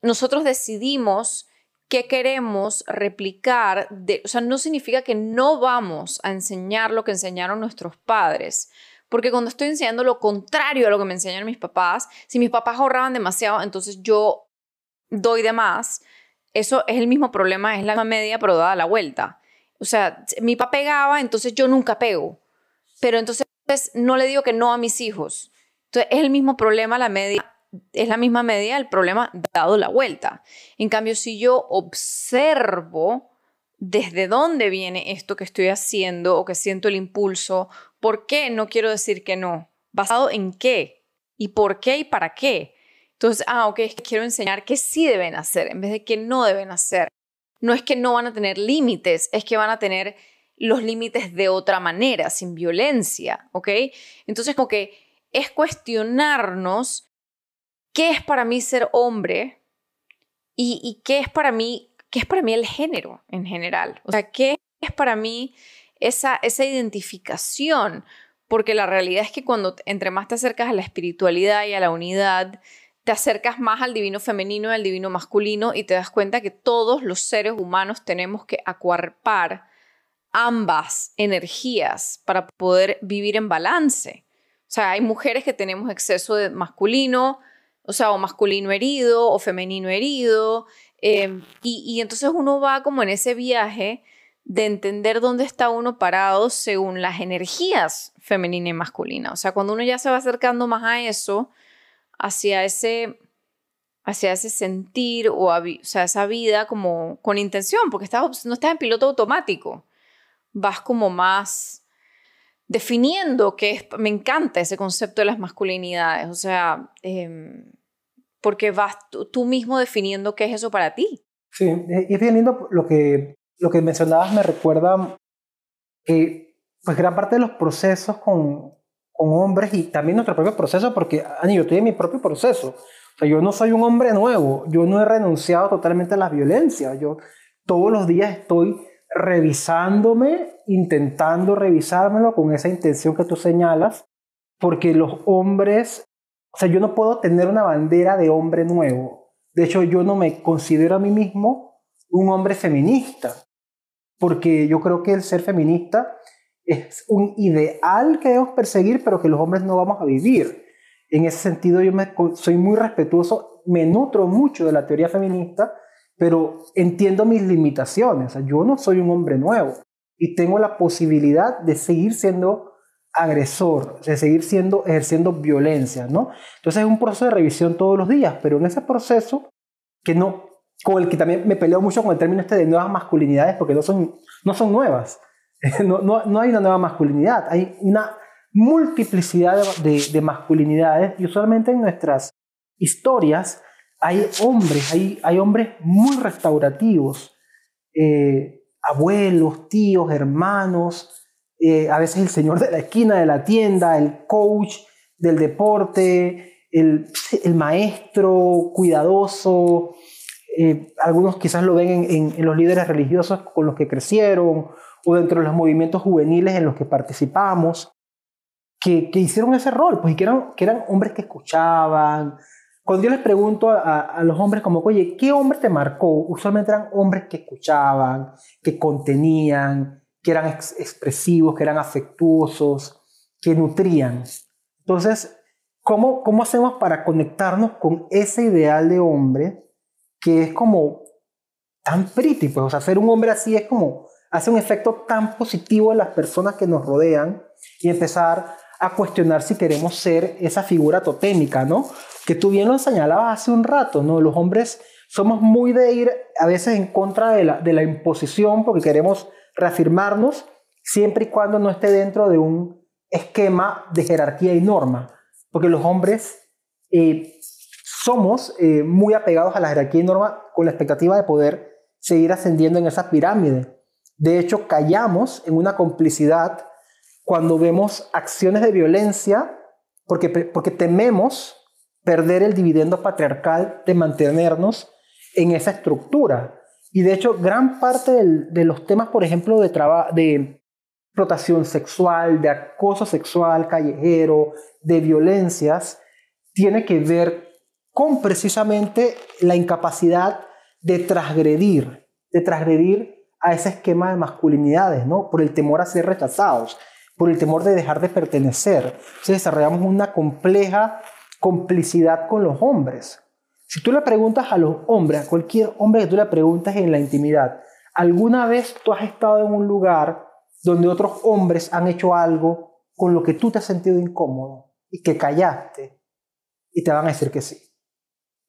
nosotros decidimos qué queremos replicar, de, o sea, no significa que no vamos a enseñar lo que enseñaron nuestros padres, porque cuando estoy enseñando lo contrario a lo que me enseñan mis papás, si mis papás ahorraban demasiado, entonces yo doy de más, eso es el mismo problema, es la media, pero dada la vuelta. O sea, mi papá pegaba, entonces yo nunca pego. Pero entonces no le digo que no a mis hijos. Entonces es el mismo problema, la media es la misma media, el problema dado la vuelta. En cambio, si yo observo desde dónde viene esto que estoy haciendo o que siento el impulso, por qué no quiero decir que no, basado en qué y por qué y para qué. Entonces, ah, ok, quiero enseñar que sí deben hacer en vez de que no deben hacer. No es que no van a tener límites, es que van a tener los límites de otra manera, sin violencia, ¿ok? Entonces, como que es cuestionarnos qué es para mí ser hombre y, qué es para mí, qué es para mí el género en general. O sea, qué es para mí esa, esa identificación, porque la realidad es que cuando entre más te acercas a la espiritualidad y a la unidad, te acercas más al divino femenino y al divino masculino y te das cuenta que todos los seres humanos tenemos que acuarpar ambas energías para poder vivir en balance. O sea, hay mujeres que tenemos exceso de masculino, o sea, o masculino herido o femenino herido, em, y, y entonces uno va como en ese viaje de entender dónde está uno parado según las energías femenina y masculina. O sea, cuando uno ya se va acercando más a eso, hacia ese, hacia ese sentir o, sea, esa vida como con intención, porque estás, no estás en piloto automático, vas como más definiendo que es, me encanta ese concepto de las masculinidades, o sea, em, porque vas tú, mismo definiendo qué es eso para ti. Sí, y es bien lindo lo que, lo que mencionabas, me recuerda que pues gran parte de los procesos con, con hombres y también nuestro propio proceso, porque, Ani, yo estoy en mi propio proceso. O sea, yo no soy un hombre nuevo, yo no he renunciado totalmente a la violencia, yo todos los días estoy revisándome, intentando revisármelo con esa intención que tú señalas, porque los hombres, o sea, yo no puedo tener una bandera de hombre nuevo. De hecho, yo no me considero a mí mismo un hombre feminista, porque yo creo que el ser feminista es un ideal que debemos perseguir, pero que los hombres no vamos a vivir. En ese sentido, yo me, soy muy respetuoso, me nutro mucho de la teoría feminista, pero entiendo mis limitaciones. yo no soy un hombre nuevo y tengo la posibilidad de seguir siendo agresor, de seguir siendo, ejerciendo violencia, ¿no? Entonces es un proceso de revisión todos los días, pero en ese proceso que no, con el que también me peleo mucho con el término este de nuevas masculinidades, porque no son, no son nuevas, No, no, no, hay una nueva masculinidad, hay una multiplicidad de, de, masculinidades y usualmente en nuestras historias hay hombres, hay, hay hombres muy restaurativos, eh, abuelos, tíos, hermanos, eh, a veces el señor de la esquina de la tienda, el coach del deporte, el, el maestro cuidadoso, eh, algunos quizás lo ven en, en, los líderes religiosos con los que crecieron o dentro de los movimientos juveniles en los que participamos, que, que hicieron ese rol, pues y que eran, que eran hombres que escuchaban. Cuando yo les pregunto a, los hombres como, oye, ¿qué hombre te marcó? Usualmente eran hombres que escuchaban, que contenían, que eran expresivos, que eran afectuosos, que nutrían. Entonces, ¿cómo, ¿cómo hacemos para conectarnos con ese ideal de hombre que es como tan pretty? Pues, o sea, ser un hombre así es como hace un efecto tan positivo en las personas que nos rodean y empezar a cuestionar si queremos ser esa figura totémica, ¿no? Que tú bien lo señalabas hace un rato, ¿no? Los hombres somos muy de ir a veces en contra de la, de la imposición porque queremos reafirmarnos siempre y cuando no esté dentro de un esquema de jerarquía y norma. Porque los hombres eh, somos eh, muy apegados a la jerarquía y norma con la expectativa de poder seguir ascendiendo en esa pirámide. De hecho, callamos en una complicidad cuando vemos acciones de violencia porque, porque tememos perder el dividendo patriarcal de mantenernos en esa estructura. Y de hecho, gran parte de los temas, por ejemplo, de, de explotación sexual, de acoso sexual callejero, de violencias, tiene que ver con precisamente la incapacidad de transgredir, de transgredir a ese esquema de masculinidades, ¿no? Por el temor a ser rechazados, por el temor de dejar de pertenecer. Entonces desarrollamos una compleja complicidad con los hombres. Si tú le preguntas a los hombres, a cualquier hombre que tú le preguntas en la intimidad, ¿alguna vez tú has estado en un lugar donde otros hombres han hecho algo con lo que tú te has sentido incómodo y que callaste? Y te van a decir que sí.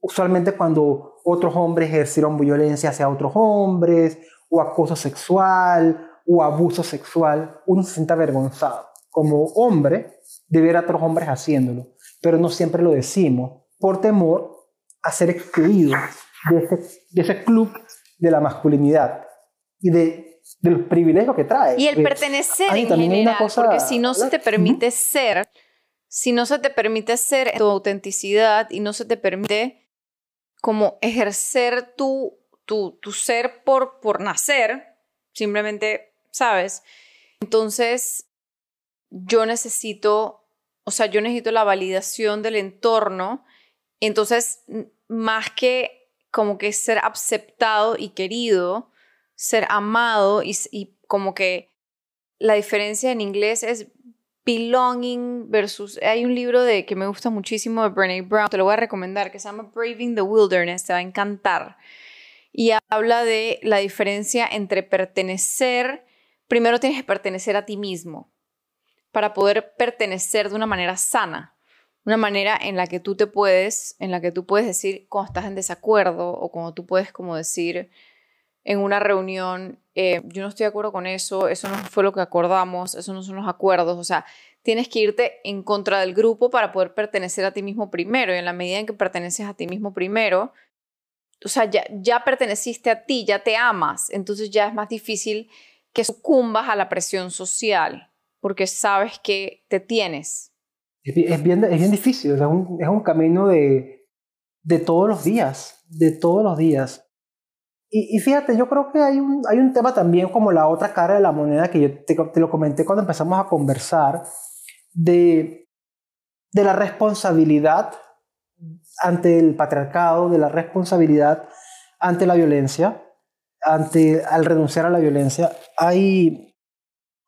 Usualmente cuando otros hombres ejercieron violencia hacia otros hombres, o acoso sexual, o abuso sexual, uno se siente avergonzado como hombre de ver a otros hombres haciéndolo, pero no siempre lo decimos por temor a ser excluidos de ese, de ese club de la masculinidad y de, de los privilegios que trae. Y el pertenecer en general, porque si no se te permite ser, si no se te permite ser tu autenticidad y no se te permite como ejercer tu, tu, tu ser por, por nacer, simplemente, ¿sabes? Entonces, yo necesito, o sea, yo necesito la validación del entorno. Entonces, más que como que ser aceptado y querido, ser amado y, como que la diferencia en inglés es belonging versus hay un libro de que me gusta muchísimo de Brené Brown, te lo voy a recomendar que se llama Braving the Wilderness, te va a encantar. Y habla de la diferencia entre pertenecer, primero tienes que pertenecer a ti mismo para poder pertenecer de una manera sana, una manera en la que tú te puedes, en la que tú puedes decir cuando estás en desacuerdo o cuando tú puedes como decir en una reunión, eh, yo no estoy de acuerdo con eso, eso no fue lo que acordamos, eso no son los acuerdos, o sea, tienes que irte en contra del grupo para poder pertenecer a ti mismo primero. Y en la medida en que perteneces a ti mismo primero, o sea, ya, ya perteneciste a ti, ya te amas, entonces ya es más difícil que sucumbas a la presión social porque sabes que te tienes. Es bien, es bien difícil, es un, es un camino de, de todos los días, de todos los días. Y, fíjate, yo creo que hay un, hay un tema también como la otra cara de la moneda que yo te, te lo comenté cuando empezamos a conversar, de, de la responsabilidad ante el patriarcado, de la responsabilidad ante la violencia, ante al renunciar a la violencia. Hay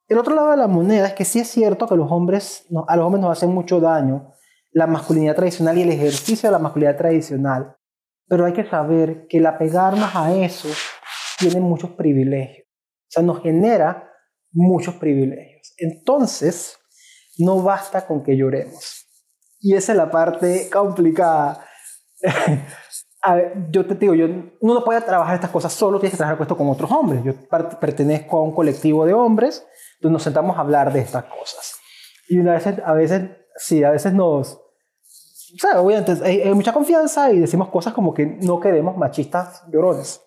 el otro lado de la moneda es que sí es cierto que los hombres, a los hombres nos hacen mucho daño la masculinidad tradicional y el ejercicio de la masculinidad tradicional. Pero hay que saber que el apegarnos a eso tiene muchos privilegios. O sea, nos genera muchos privilegios. Entonces, no basta con que lloremos. Y esa es la parte complicada. a ver, yo te digo, yo, uno no puede trabajar estas cosas solo, tienes que trabajar esto con otros hombres. Yo pertenezco a un colectivo de hombres donde nos sentamos a hablar de estas cosas. Y una vez, a veces, sí, a veces nos, o sea, obviamente hay, mucha confianza y decimos cosas como que no queremos machistas llorones.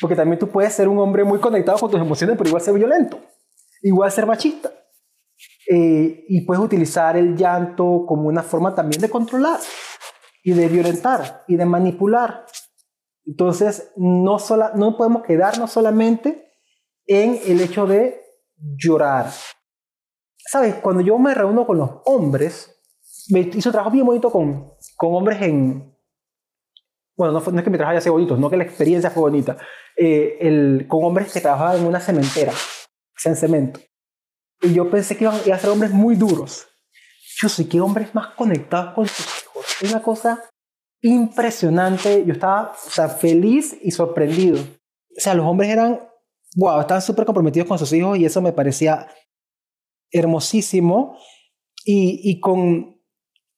Porque también tú puedes ser un hombre muy conectado con tus emociones, pero igual ser violento, igual ser machista. Eh, y puedes utilizar el llanto como una forma también de controlar y de violentar y de manipular. Entonces, no, sola, no podemos quedarnos solamente en el hecho de llorar. ¿Sabes? Cuando yo me reúno con los hombres, me hizo trabajo bien bonito con, con hombres en... Bueno, no, no, es que mi trabajo haya sido bonito, no que la experiencia fue bonita. Eh, el, con hombres que trabajaban en una cementera, en cemento. Y yo pensé que iban, a ser hombres muy duros. Yo sé que hombres más conectados con sus una cosa impresionante. Yo estaba o sea, feliz y sorprendido. O sea, los hombres eran, wow, estaban súper comprometidos con sus hijos y eso me parecía hermosísimo. Y, y con,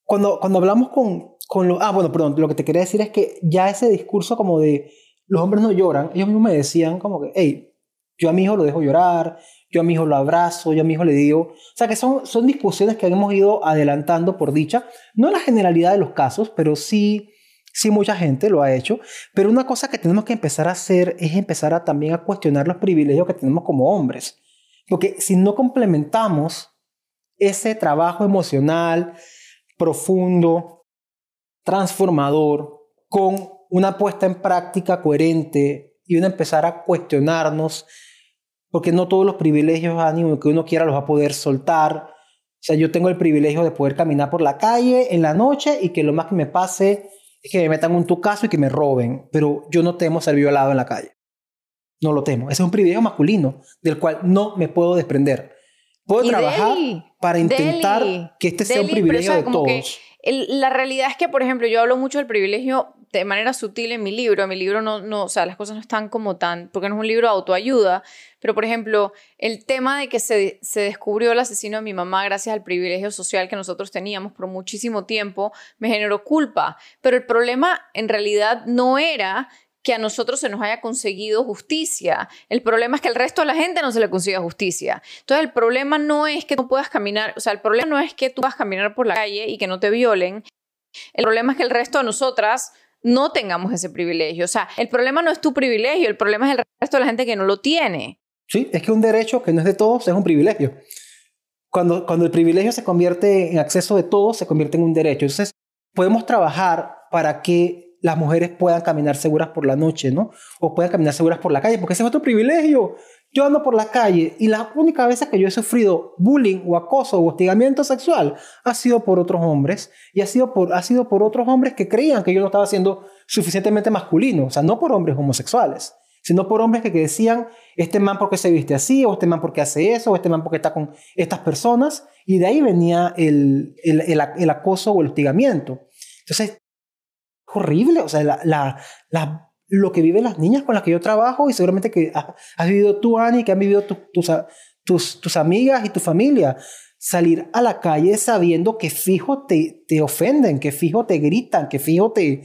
cuando, cuando hablamos con, con lo, ah, bueno, perdón, lo que te quería decir es que ya ese discurso como de los hombres no lloran, ellos mismos me decían como que, hey, yo a mi hijo lo dejo llorar, yo a mi hijo lo abrazo, yo a mi hijo le digo, o sea que son, son discusiones que hemos ido adelantando por dicha, no la generalidad de los casos, pero sí, sí mucha gente lo ha hecho, pero una cosa que tenemos que empezar a hacer es empezar a también a cuestionar los privilegios que tenemos como hombres, porque si no complementamos ese trabajo emocional profundo, transformador, con una puesta en práctica coherente y una empezar a cuestionarnos porque no todos los privilegios, ánimo que uno quiera los va a poder soltar. O sea, yo tengo el privilegio de poder caminar por la calle en la noche y que lo más que me pase es que me metan un tucazo y que me roben, pero yo no temo ser violado en la calle. No lo temo. Ese es un privilegio masculino del cual no me puedo desprender. Puedo trabajar para intentar que este sea un privilegio de todos. la realidad es que, por ejemplo, yo hablo mucho del privilegio de manera sutil en mi libro. En mi libro no, no, o sea, las cosas no están como tan, porque no es un libro de autoayuda, pero por ejemplo, el tema de que se, se descubrió el asesino de mi mamá gracias al privilegio social que nosotros teníamos por muchísimo tiempo, me generó culpa. Pero el problema en realidad no era que a nosotros se nos haya conseguido justicia. El problema es que el resto de la gente no se le consiga justicia. Entonces, el problema no es que tú puedas caminar, o sea, el problema no es que tú puedas caminar por la calle y que no te violen. El problema es que el resto de nosotras no tengamos ese privilegio. O sea, el problema no es tu privilegio, el problema es el resto de la gente que no lo tiene. Sí, es que un derecho que no es de todos es un privilegio. Cuando, cuando el privilegio se convierte en acceso de todos, se convierte en un derecho. Entonces, podemos trabajar para que las mujeres puedan caminar seguras por la noche, ¿no? O puedan caminar seguras por la calle, porque ese es otro privilegio. Yo ando por la calle y la única vez que yo he sufrido bullying o acoso o hostigamiento sexual ha sido por otros hombres y ha sido por, ha sido por otros hombres que creían que yo no estaba siendo suficientemente masculino, o sea, no por hombres homosexuales, sino por hombres que, decían, este man porque se viste así, o este man porque hace eso, o este man porque está con estas personas, y de ahí venía el, el, el, acoso o el hostigamiento. Entonces, es horrible, o sea, la, la lo que viven las niñas con las que yo trabajo y seguramente que has, vivido tú, Ani, que han vivido tus, tus, tus amigas y tu familia. Salir a la calle sabiendo que fijo te, te ofenden, que fijo te gritan, que fijo te,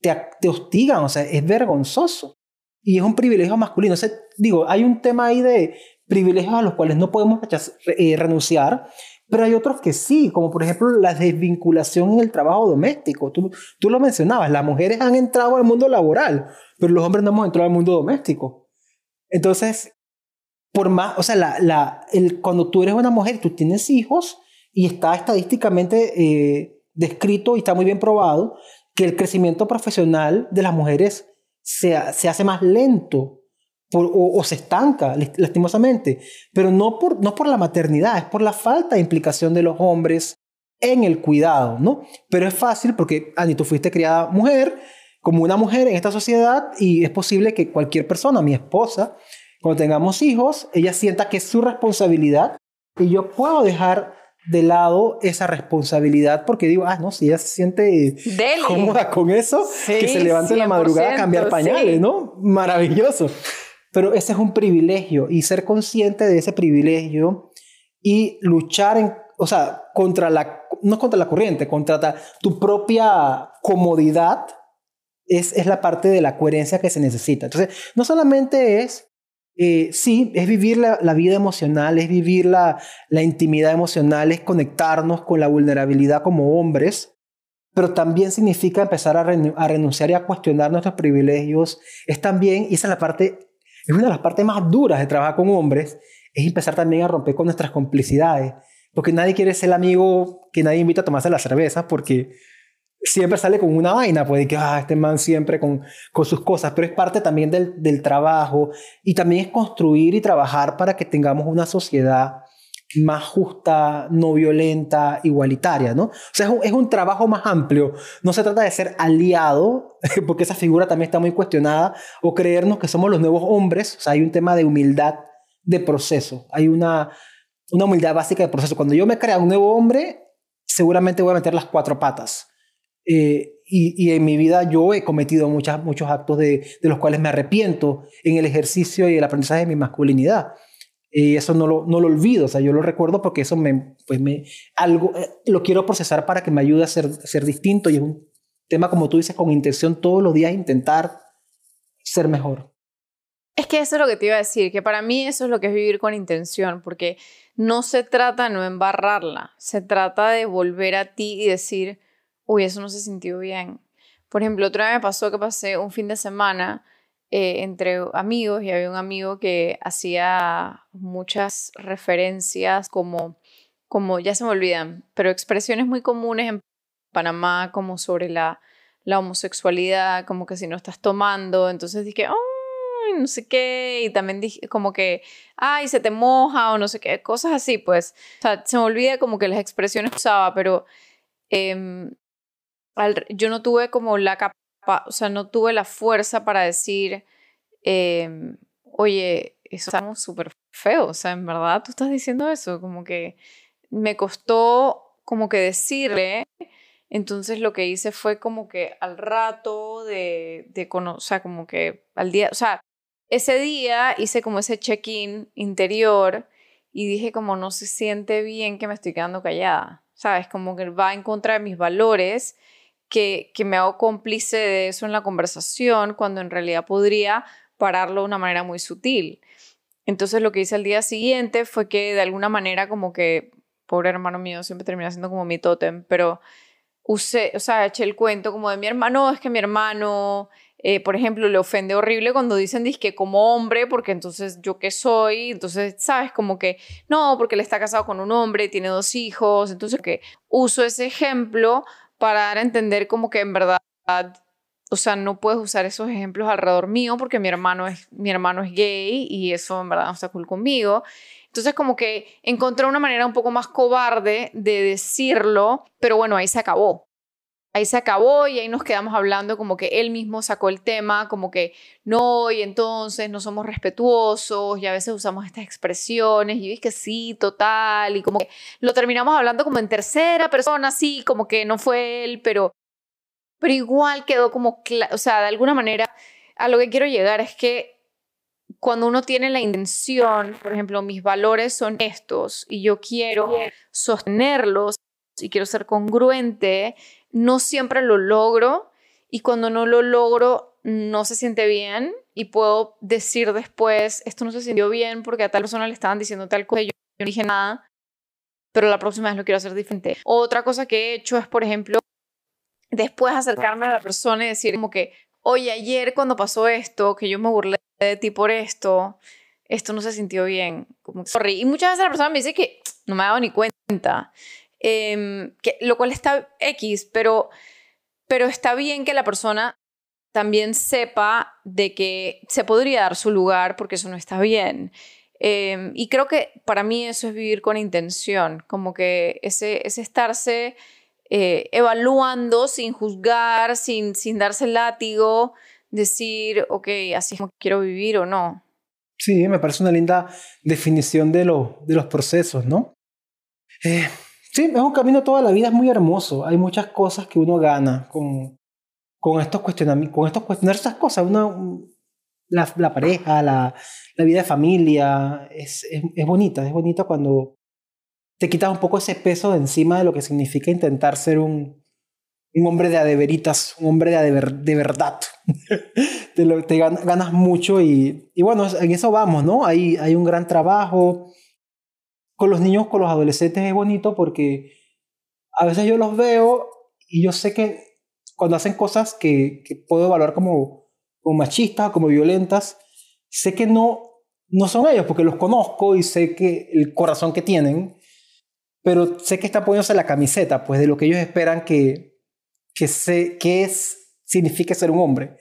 te, te hostigan, o sea, es vergonzoso. Y es un privilegio masculino. O sea, digo, hay un tema ahí de privilegios a los cuales no podemos eh, renunciar, pero hay otros que sí, como por ejemplo la desvinculación en el trabajo doméstico. Tú, tú lo mencionabas, las mujeres han entrado al mundo laboral, pero los hombres no hemos entrado al mundo doméstico. Entonces, por más, o sea, la, la, el, cuando tú eres una mujer, tú tienes hijos y está estadísticamente eh, descrito y está muy bien probado que el crecimiento profesional de las mujeres se, se hace más lento o, se estanca, lastimosamente, pero no por, no por la maternidad, es por la falta de implicación de los hombres en el cuidado, ¿no? Pero es fácil porque, Ani, tú fuiste criada mujer, como una mujer en esta sociedad y es posible que cualquier persona, mi esposa, cuando tengamos hijos, ella sienta que es su responsabilidad y yo puedo dejar de lado esa responsabilidad porque digo, ah, no, si ella se siente cómoda con eso, que se levante en la madrugada a cambiar pañales, ¿no? Maravilloso. Pero ese es un privilegio y ser consciente de ese privilegio y luchar en, o sea, contra la, no contra la corriente, contra tu propia comodidad es, es la parte de la coherencia que se necesita. Entonces, no solamente es, eh, sí, es vivir la, la, vida emocional, es vivir la, la intimidad emocional, es conectarnos con la vulnerabilidad como hombres, pero también significa empezar a, renunciar y a cuestionar nuestros privilegios. Es también, y esa es la parte, es una de las partes más duras de trabajar con hombres, es empezar también a romper con nuestras complicidades. Porque nadie quiere ser el amigo que nadie invita a tomarse la cerveza porque siempre sale con una vaina, pues, de que, ah, este man siempre con, con sus cosas, pero es parte también del, del trabajo y también es construir y trabajar para que tengamos una sociedad más justa, no violenta, igualitaria, ¿no? O sea, es un, es un, trabajo más amplio. No se trata de ser aliado, porque esa figura también está muy cuestionada, o creernos que somos los nuevos hombres. O sea, hay un tema de humildad de proceso. Hay una, una humildad básica de proceso. Cuando yo me crea un nuevo hombre, seguramente voy a meter las cuatro patas. Eh, y, en mi vida yo he cometido muchas, muchos actos de, de, los cuales me arrepiento en el ejercicio y el aprendizaje de mi masculinidad. Y eso no lo, no lo olvido, o sea, yo lo recuerdo porque eso me, pues me, algo, eh, lo quiero procesar para que me ayude a ser, ser distinto y es un tema, como tú dices, con intención todos los días intentar ser mejor. Es que eso es lo que te iba a decir, que para mí eso es lo que es vivir con intención, porque no se trata de no embarrarla, se trata de volver a ti y decir, uy, eso no se sintió bien. Por ejemplo, otra vez me pasó que pasé un fin de semana eh, entre amigos y había un amigo que hacía muchas referencias como, como, ya se me olvidan, pero expresiones muy comunes en Panamá como sobre la, la homosexualidad, como que si no estás tomando, entonces dije, oh, no sé qué, y también dije como que, ay, se te moja o no sé qué, cosas así, pues, o sea, se me olvida como que las expresiones usaba, pero em, yo no tuve como la capa, o sea, no tuve la fuerza para decir, em, oye, eso estamos súper feo, o sea, en verdad tú estás diciendo eso, como que me costó como que decirle, entonces lo que hice fue como que al rato de, de o sea, como que al día, o sea, ese día hice como ese check-in interior y dije como no se siente bien que me estoy quedando callada, ¿sabes? Como que va en contra de mis valores, que, me hago cómplice de eso en la conversación cuando en realidad podría pararlo de una manera muy sutil. Entonces lo que hice al día siguiente fue que de alguna manera como que, pobre hermano mío, siempre termina siendo como mi tótem, pero usé, o sea, eché el cuento como de mi hermano, es que mi hermano eh, por ejemplo, le ofende horrible cuando dicen que como hombre, porque entonces yo qué soy, entonces, ¿sabes? Como que no, porque él está casado con un hombre, tiene dos hijos, entonces que uso ese ejemplo para entender como que en verdad, o sea, no puedes usar esos ejemplos alrededor mío porque mi hermano es, mi hermano es gay y eso en verdad no está cool conmigo. Entonces como que encontré una manera un poco más cobarde de decirlo, pero bueno, ahí se acabó ahí se acabó y ahí nos quedamos hablando como que él mismo sacó el tema, como que no, y entonces no somos respetuosos y a veces usamos estas expresiones y ves que sí, total, y como que lo terminamos hablando como en tercera persona, sí, como que no fue él, pero, pero igual quedó como, o sea, de alguna manera a lo que quiero llegar es que cuando uno tiene la intención, por ejemplo, mis valores son estos y yo quiero sostenerlos y quiero ser congruente, no siempre lo logro y cuando no lo logro no se siente bien y puedo decir después, esto no se sintió bien porque a tal persona le estaban diciendo tal cosa y yo no dije nada, pero la próxima vez lo quiero hacer diferente. Otra cosa que he hecho es, por ejemplo, después acercarme a la persona y decir como que, oye, ayer cuando pasó esto, que yo me burlé de ti por esto, esto no se sintió bien, como sorry. Y muchas veces la persona me dice que no me ha dado ni cuenta. Em, lo cual está X, pero, pero está bien que la persona también sepa de que se podría dar su lugar porque eso no está bien. Em, y creo que para mí eso es vivir con intención, como que ese, ese estarse eh, evaluando sin juzgar, sin, sin darse el látigo, decir, ok, así es como quiero vivir o no. Sí, me parece una linda definición de, lo, de los procesos, ¿no? Eh, Sí, es un camino toda la vida, es muy hermoso. Hay muchas cosas que uno gana con, con estos cuestionamientos, con estos cuestionar estas cosas. Uno, la, la pareja, la, la, vida de familia, es, es, es, bonita, es bonita cuando te quitas un poco ese peso de encima de lo que significa intentar ser un, un hombre de adeveritas, un hombre de, de verdad. te, lo, te ganas mucho y, y, bueno, en eso vamos, ¿no? Hay, hay un gran trabajo con los niños, con los adolescentes es bonito porque a veces yo los veo y yo sé que cuando hacen cosas que, puedo evaluar como, machistas, como violentas, sé que no, no son ellos porque los conozco y sé que el corazón que tienen, pero sé que están poniéndose la camiseta, pues de lo que ellos esperan que, que, se, que es, signifique ser un hombre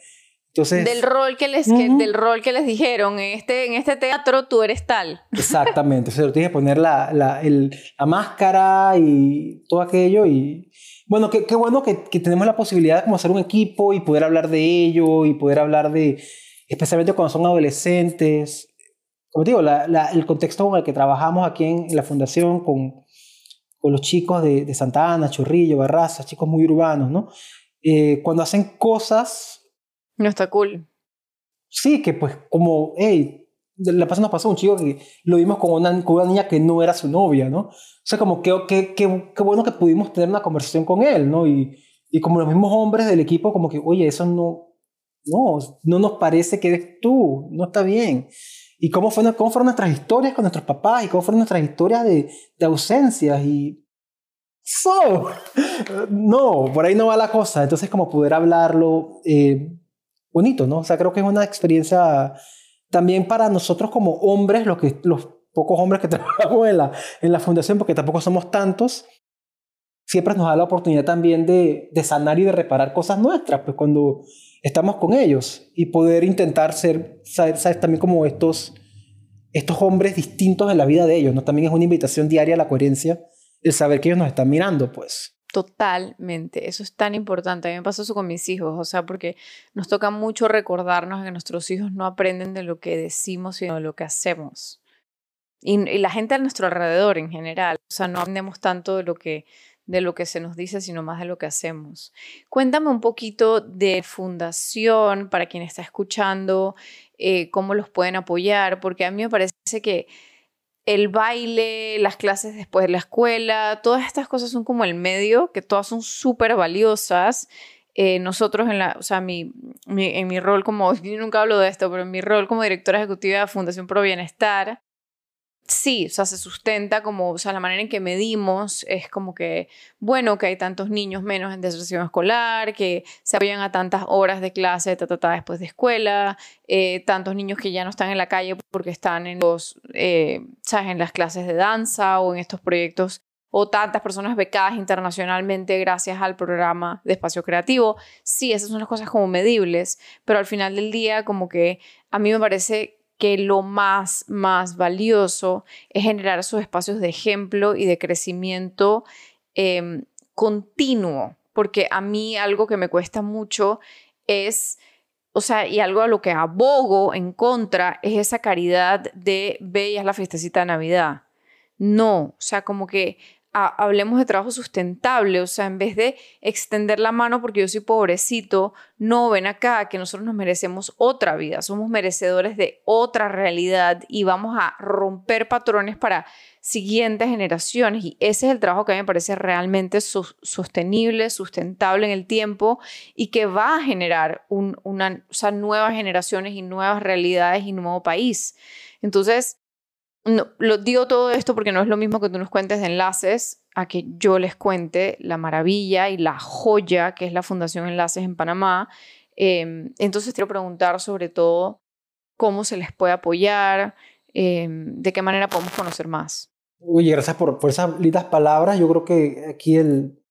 del rol que les del rol que les dijeron en este en este teatro tú eres tal exactamente o sea tienes que poner la, la, la, máscara y todo aquello y bueno qué, qué bueno que, que, tenemos la posibilidad de como hacer un equipo y poder hablar de ello y poder hablar de especialmente cuando son adolescentes. Como digo la, el contexto con el que trabajamos aquí en, la fundación con, con los chicos de, de Santa Ana Chorrillo Barraza chicos muy urbanos no eh, cuando hacen cosas no está cool. Sí, que pues como, hey, la pasada nos pasó un chico que lo vimos con una, con una niña que no era su novia, ¿no? O sea, como que qué que, que bueno que pudimos tener una conversación con él, ¿no? Y, y como los mismos hombres del equipo, como que, oye, eso no, no, no nos parece que eres tú, no está bien. Y cómo, fue, cómo fueron nuestras historias con nuestros papás y cómo fueron nuestras historias de, de ausencias y... So, no, por ahí no va la cosa. Entonces, como poder hablarlo, eh, bonito, ¿no? O sea, creo que es una experiencia también para nosotros como hombres, los, pocos hombres que trabajamos en la, fundación, porque tampoco somos tantos, siempre nos da la oportunidad también de, sanar y de reparar cosas nuestras, pues cuando estamos con ellos y poder intentar ser, ¿sabes? También como estos, estos hombres distintos en la vida de ellos, ¿no? También es una invitación diaria a la coherencia, el saber que ellos nos están mirando, pues. Totalmente, eso es tan importante. A mí me pasa eso con mis hijos, o sea, porque nos toca mucho recordarnos que nuestros hijos no aprenden de lo que decimos, sino de lo que hacemos. Y, y, la gente a nuestro alrededor en general, o sea, no aprendemos tanto de lo que de lo que se nos dice, sino más de lo que hacemos. Cuéntame un poquito de fundación para quien está escuchando, eh, cómo los pueden apoyar, porque a mí me parece que el baile, las clases después de la escuela, todas estas cosas son como el medio, que todas son súper valiosas. Eh, nosotros en la, o sea, mi, en mi rol como, yo nunca hablo de esto, pero en mi rol como directora ejecutiva de Fundación Pro Bienestar, sí, o sea, se sustenta como, o sea, la manera en que medimos es como que, bueno, que hay tantos niños menos en deserción escolar, que se apoyan a tantas horas de clase, ta, ta, ta, después de escuela, eh, tantos niños que ya no están en la calle porque están en los, eh, ¿sabes? En las clases de danza o en estos proyectos o tantas personas becadas internacionalmente gracias al programa de espacio creativo. Sí, esas son las cosas como medibles, pero al final del día como que a mí me parece que lo más, más valioso es generar esos espacios de ejemplo y de crecimiento em, continuo, porque a mí algo que me cuesta mucho es, o sea, y algo a lo que abogo en contra es esa caridad de bellas la fiestecita de Navidad. No, o sea, como que hablemos de trabajo sustentable, o sea, en vez de extender la mano porque yo soy pobrecito, no ven acá que nosotros nos merecemos otra vida, somos merecedores de otra realidad y vamos a romper patrones para siguientes generaciones y ese es el trabajo que a mí me parece realmente sostenible, sustentable en el tiempo y que va a generar sea, nuevas generaciones y nuevas realidades y nuevo país. Entonces, no, lo digo todo esto porque no es lo mismo que tú nos cuentes de enlaces a que yo les cuente la maravilla y la joya que es la Fundación Enlaces en Panamá. Em, entonces quiero preguntar sobre todo cómo se les puede apoyar, em, de qué manera podemos conocer más. Oye, gracias por, esas lindas palabras. Yo creo que aquí el,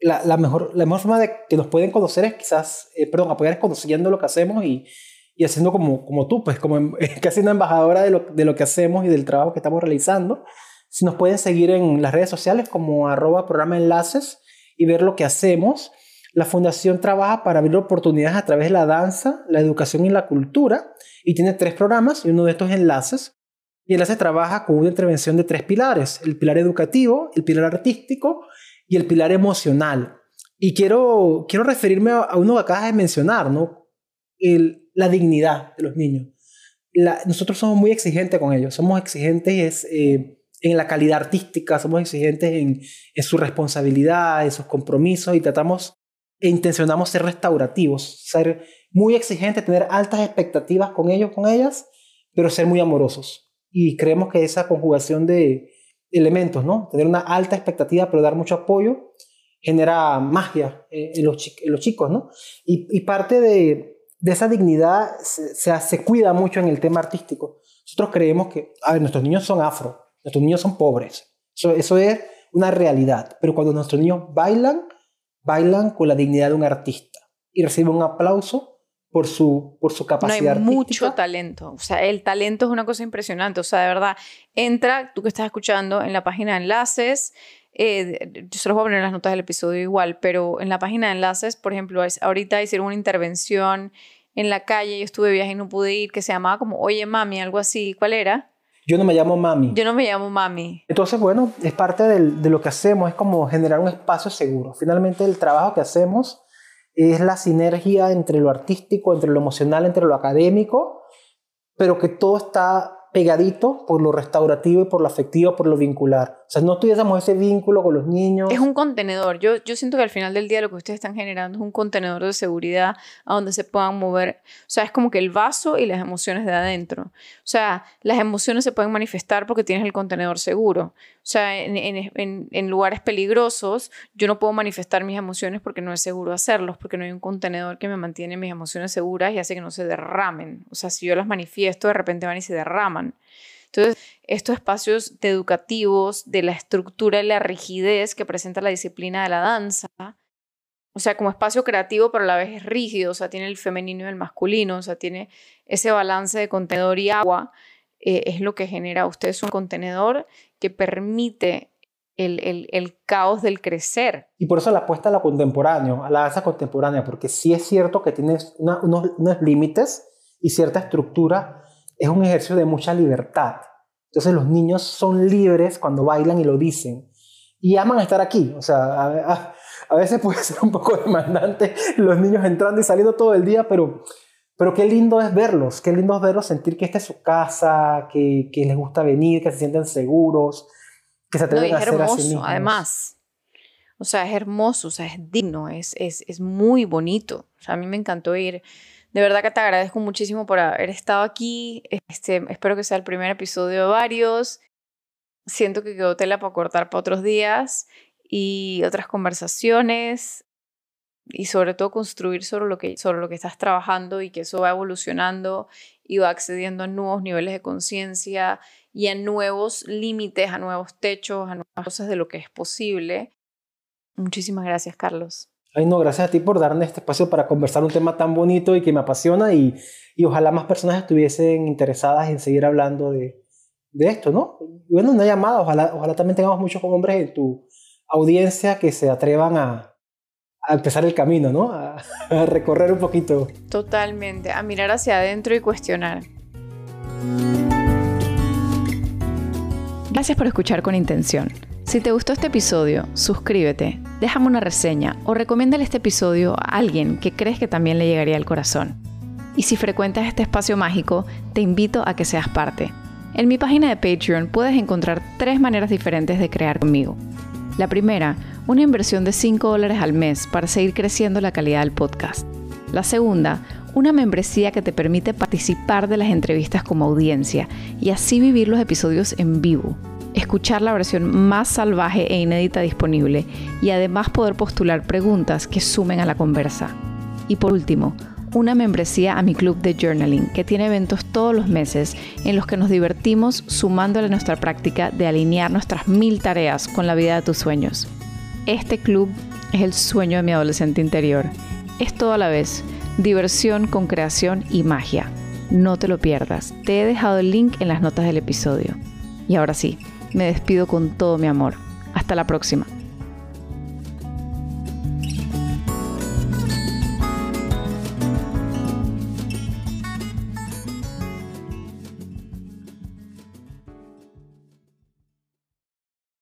la, la, mejor, la mejor forma de que nos pueden conocer es quizás, eh, perdón, apoyar es conociendo lo que hacemos y, y haciendo como, como tú, pues como em, casi una embajadora de lo, de lo que hacemos y del trabajo que estamos realizando. Si nos pueden seguir en las redes sociales como arroba programa enlaces y ver lo que hacemos. La fundación trabaja para abrir oportunidades a través de la danza, la educación y la cultura y tiene tres programas y uno de estos enlaces. Y enlace trabaja con una intervención de tres pilares, el pilar educativo, el pilar artístico y el pilar emocional. Y quiero, quiero referirme a, a uno que acabas de mencionar, ¿no? El, la dignidad de los niños. nosotros somos muy exigentes con ellos, somos exigentes eh, en la calidad artística, somos exigentes en, su responsabilidad, en sus compromisos y tratamos e intencionamos ser restaurativos, ser muy exigentes, tener altas expectativas con ellos, con ellas, pero ser muy amorosos. Y creemos que esa conjugación de elementos, ¿no? Tener una alta expectativa, pero dar mucho apoyo, genera magia en los, chicos, ¿no? y parte de, de esa dignidad se, se, cuida mucho en el tema artístico. Nosotros creemos que, a ver, nuestros niños son afro, nuestros niños son pobres. Eso, eso es una realidad. Pero cuando nuestros niños bailan, bailan con la dignidad de un artista y reciben un aplauso por su, por su capacidad. No, hay mucho talento. O sea, el talento es una cosa impresionante. O sea, de verdad, entra, tú que estás escuchando, en la página de enlaces. Eh, yo se los voy a poner en las notas del episodio igual, pero en la página de enlaces, por ejemplo, ahorita hicieron una intervención en la calle, yo estuve de viaje y no pude ir, que se llamaba como Oye Mami, algo así. ¿Cuál era? Yo no me llamo Mami. Yo no me llamo Mami. Entonces, bueno, es parte de lo que hacemos, es como generar un espacio seguro. Finalmente, el trabajo que hacemos es la sinergia entre lo artístico, entre lo emocional, entre lo académico, pero que todo está pegadito por lo restaurativo y por lo afectivo, por lo vincular. O sea, no tuviésemos ese vínculo con los niños. Es un contenedor. Yo, yo siento que al final del día lo que ustedes están generando es un contenedor de seguridad a donde se puedan mover. O sea, es como que el vaso y las emociones de adentro. O sea, las emociones se pueden manifestar porque tienes el contenedor seguro. O sea, en, en, en, lugares peligrosos yo no puedo manifestar mis emociones porque no es seguro hacerlos, porque no hay un contenedor que me mantiene mis emociones seguras y hace que no se derramen. O sea, si yo las manifiesto, de repente van y se derraman. Entonces, estos espacios educativos, de la estructura y la rigidez que presenta la disciplina de la danza, o sea, como espacio creativo, pero a la vez es rígido, o sea, tiene el femenino y el masculino, o sea, tiene ese balance de contenedor y agua, eh, es lo que genera ustedes un contenedor que permite el, el, caos del crecer. Y por eso la apuesta a la contemporánea, a la danza contemporánea, porque sí es cierto que tiene unos, unos límites y cierta estructura es un ejercicio de mucha libertad. Entonces los niños son libres cuando bailan y lo dicen. Y aman estar aquí. O sea, a, veces puede ser un poco demandante los niños entrando y saliendo todo el día, pero, pero qué lindo es verlos, qué lindo es verlos, sentir que esta es su casa, que, que les gusta venir, que se sienten seguros, que se atreven a hacer hermoso, además. O sea, es hermoso, o sea, es digno, es, es, es muy bonito. O sea, a mí me encantó ir de verdad que te agradezco muchísimo por haber estado aquí. Este, espero que sea el primer episodio de varios. Siento que quedó tela para cortar para otros días y otras conversaciones y sobre todo construir sobre lo que, sobre lo que estás trabajando y que eso va evolucionando y va accediendo a nuevos niveles de conciencia y a nuevos límites, a nuevos techos, a nuevas cosas de lo que es posible. Muchísimas gracias, Carlos. Ay, no, gracias a ti por darme este espacio para conversar un tema tan bonito y que me apasiona y, y ojalá más personas estuviesen interesadas en seguir hablando de, de esto, ¿no? bueno, una llamada, ojalá, ojalá también tengamos muchos hombres en tu audiencia que se atrevan a, a empezar el camino, ¿no? A, a recorrer un poquito. Totalmente, a mirar hacia adentro y cuestionar. Gracias por escuchar con intención. Si te gustó este episodio, suscríbete, déjame una reseña o recomiéndale este episodio a alguien que crees que también le llegaría al corazón. Y si frecuentas este espacio mágico, te invito a que seas parte. En mi página de Patreon puedes encontrar tres maneras diferentes de crear conmigo. La primera, una inversión de 5 dólares al mes para seguir creciendo la calidad del podcast. La segunda, una membresía que te permite participar de las entrevistas como audiencia y así vivir los episodios en vivo escuchar la versión más salvaje e inédita disponible y además poder postular preguntas que sumen a la conversa. Y por último, una membresía a mi club de journaling que tiene eventos todos los meses en los que nos divertimos sumándole nuestra práctica de alinear nuestras mil tareas con la vida de tus sueños. Este club es el sueño de mi adolescente interior. Es todo a la vez, diversión con creación y magia. No te lo pierdas. Te he dejado el link en las notas del episodio. Y ahora sí, me despido con todo mi amor. Hasta la próxima.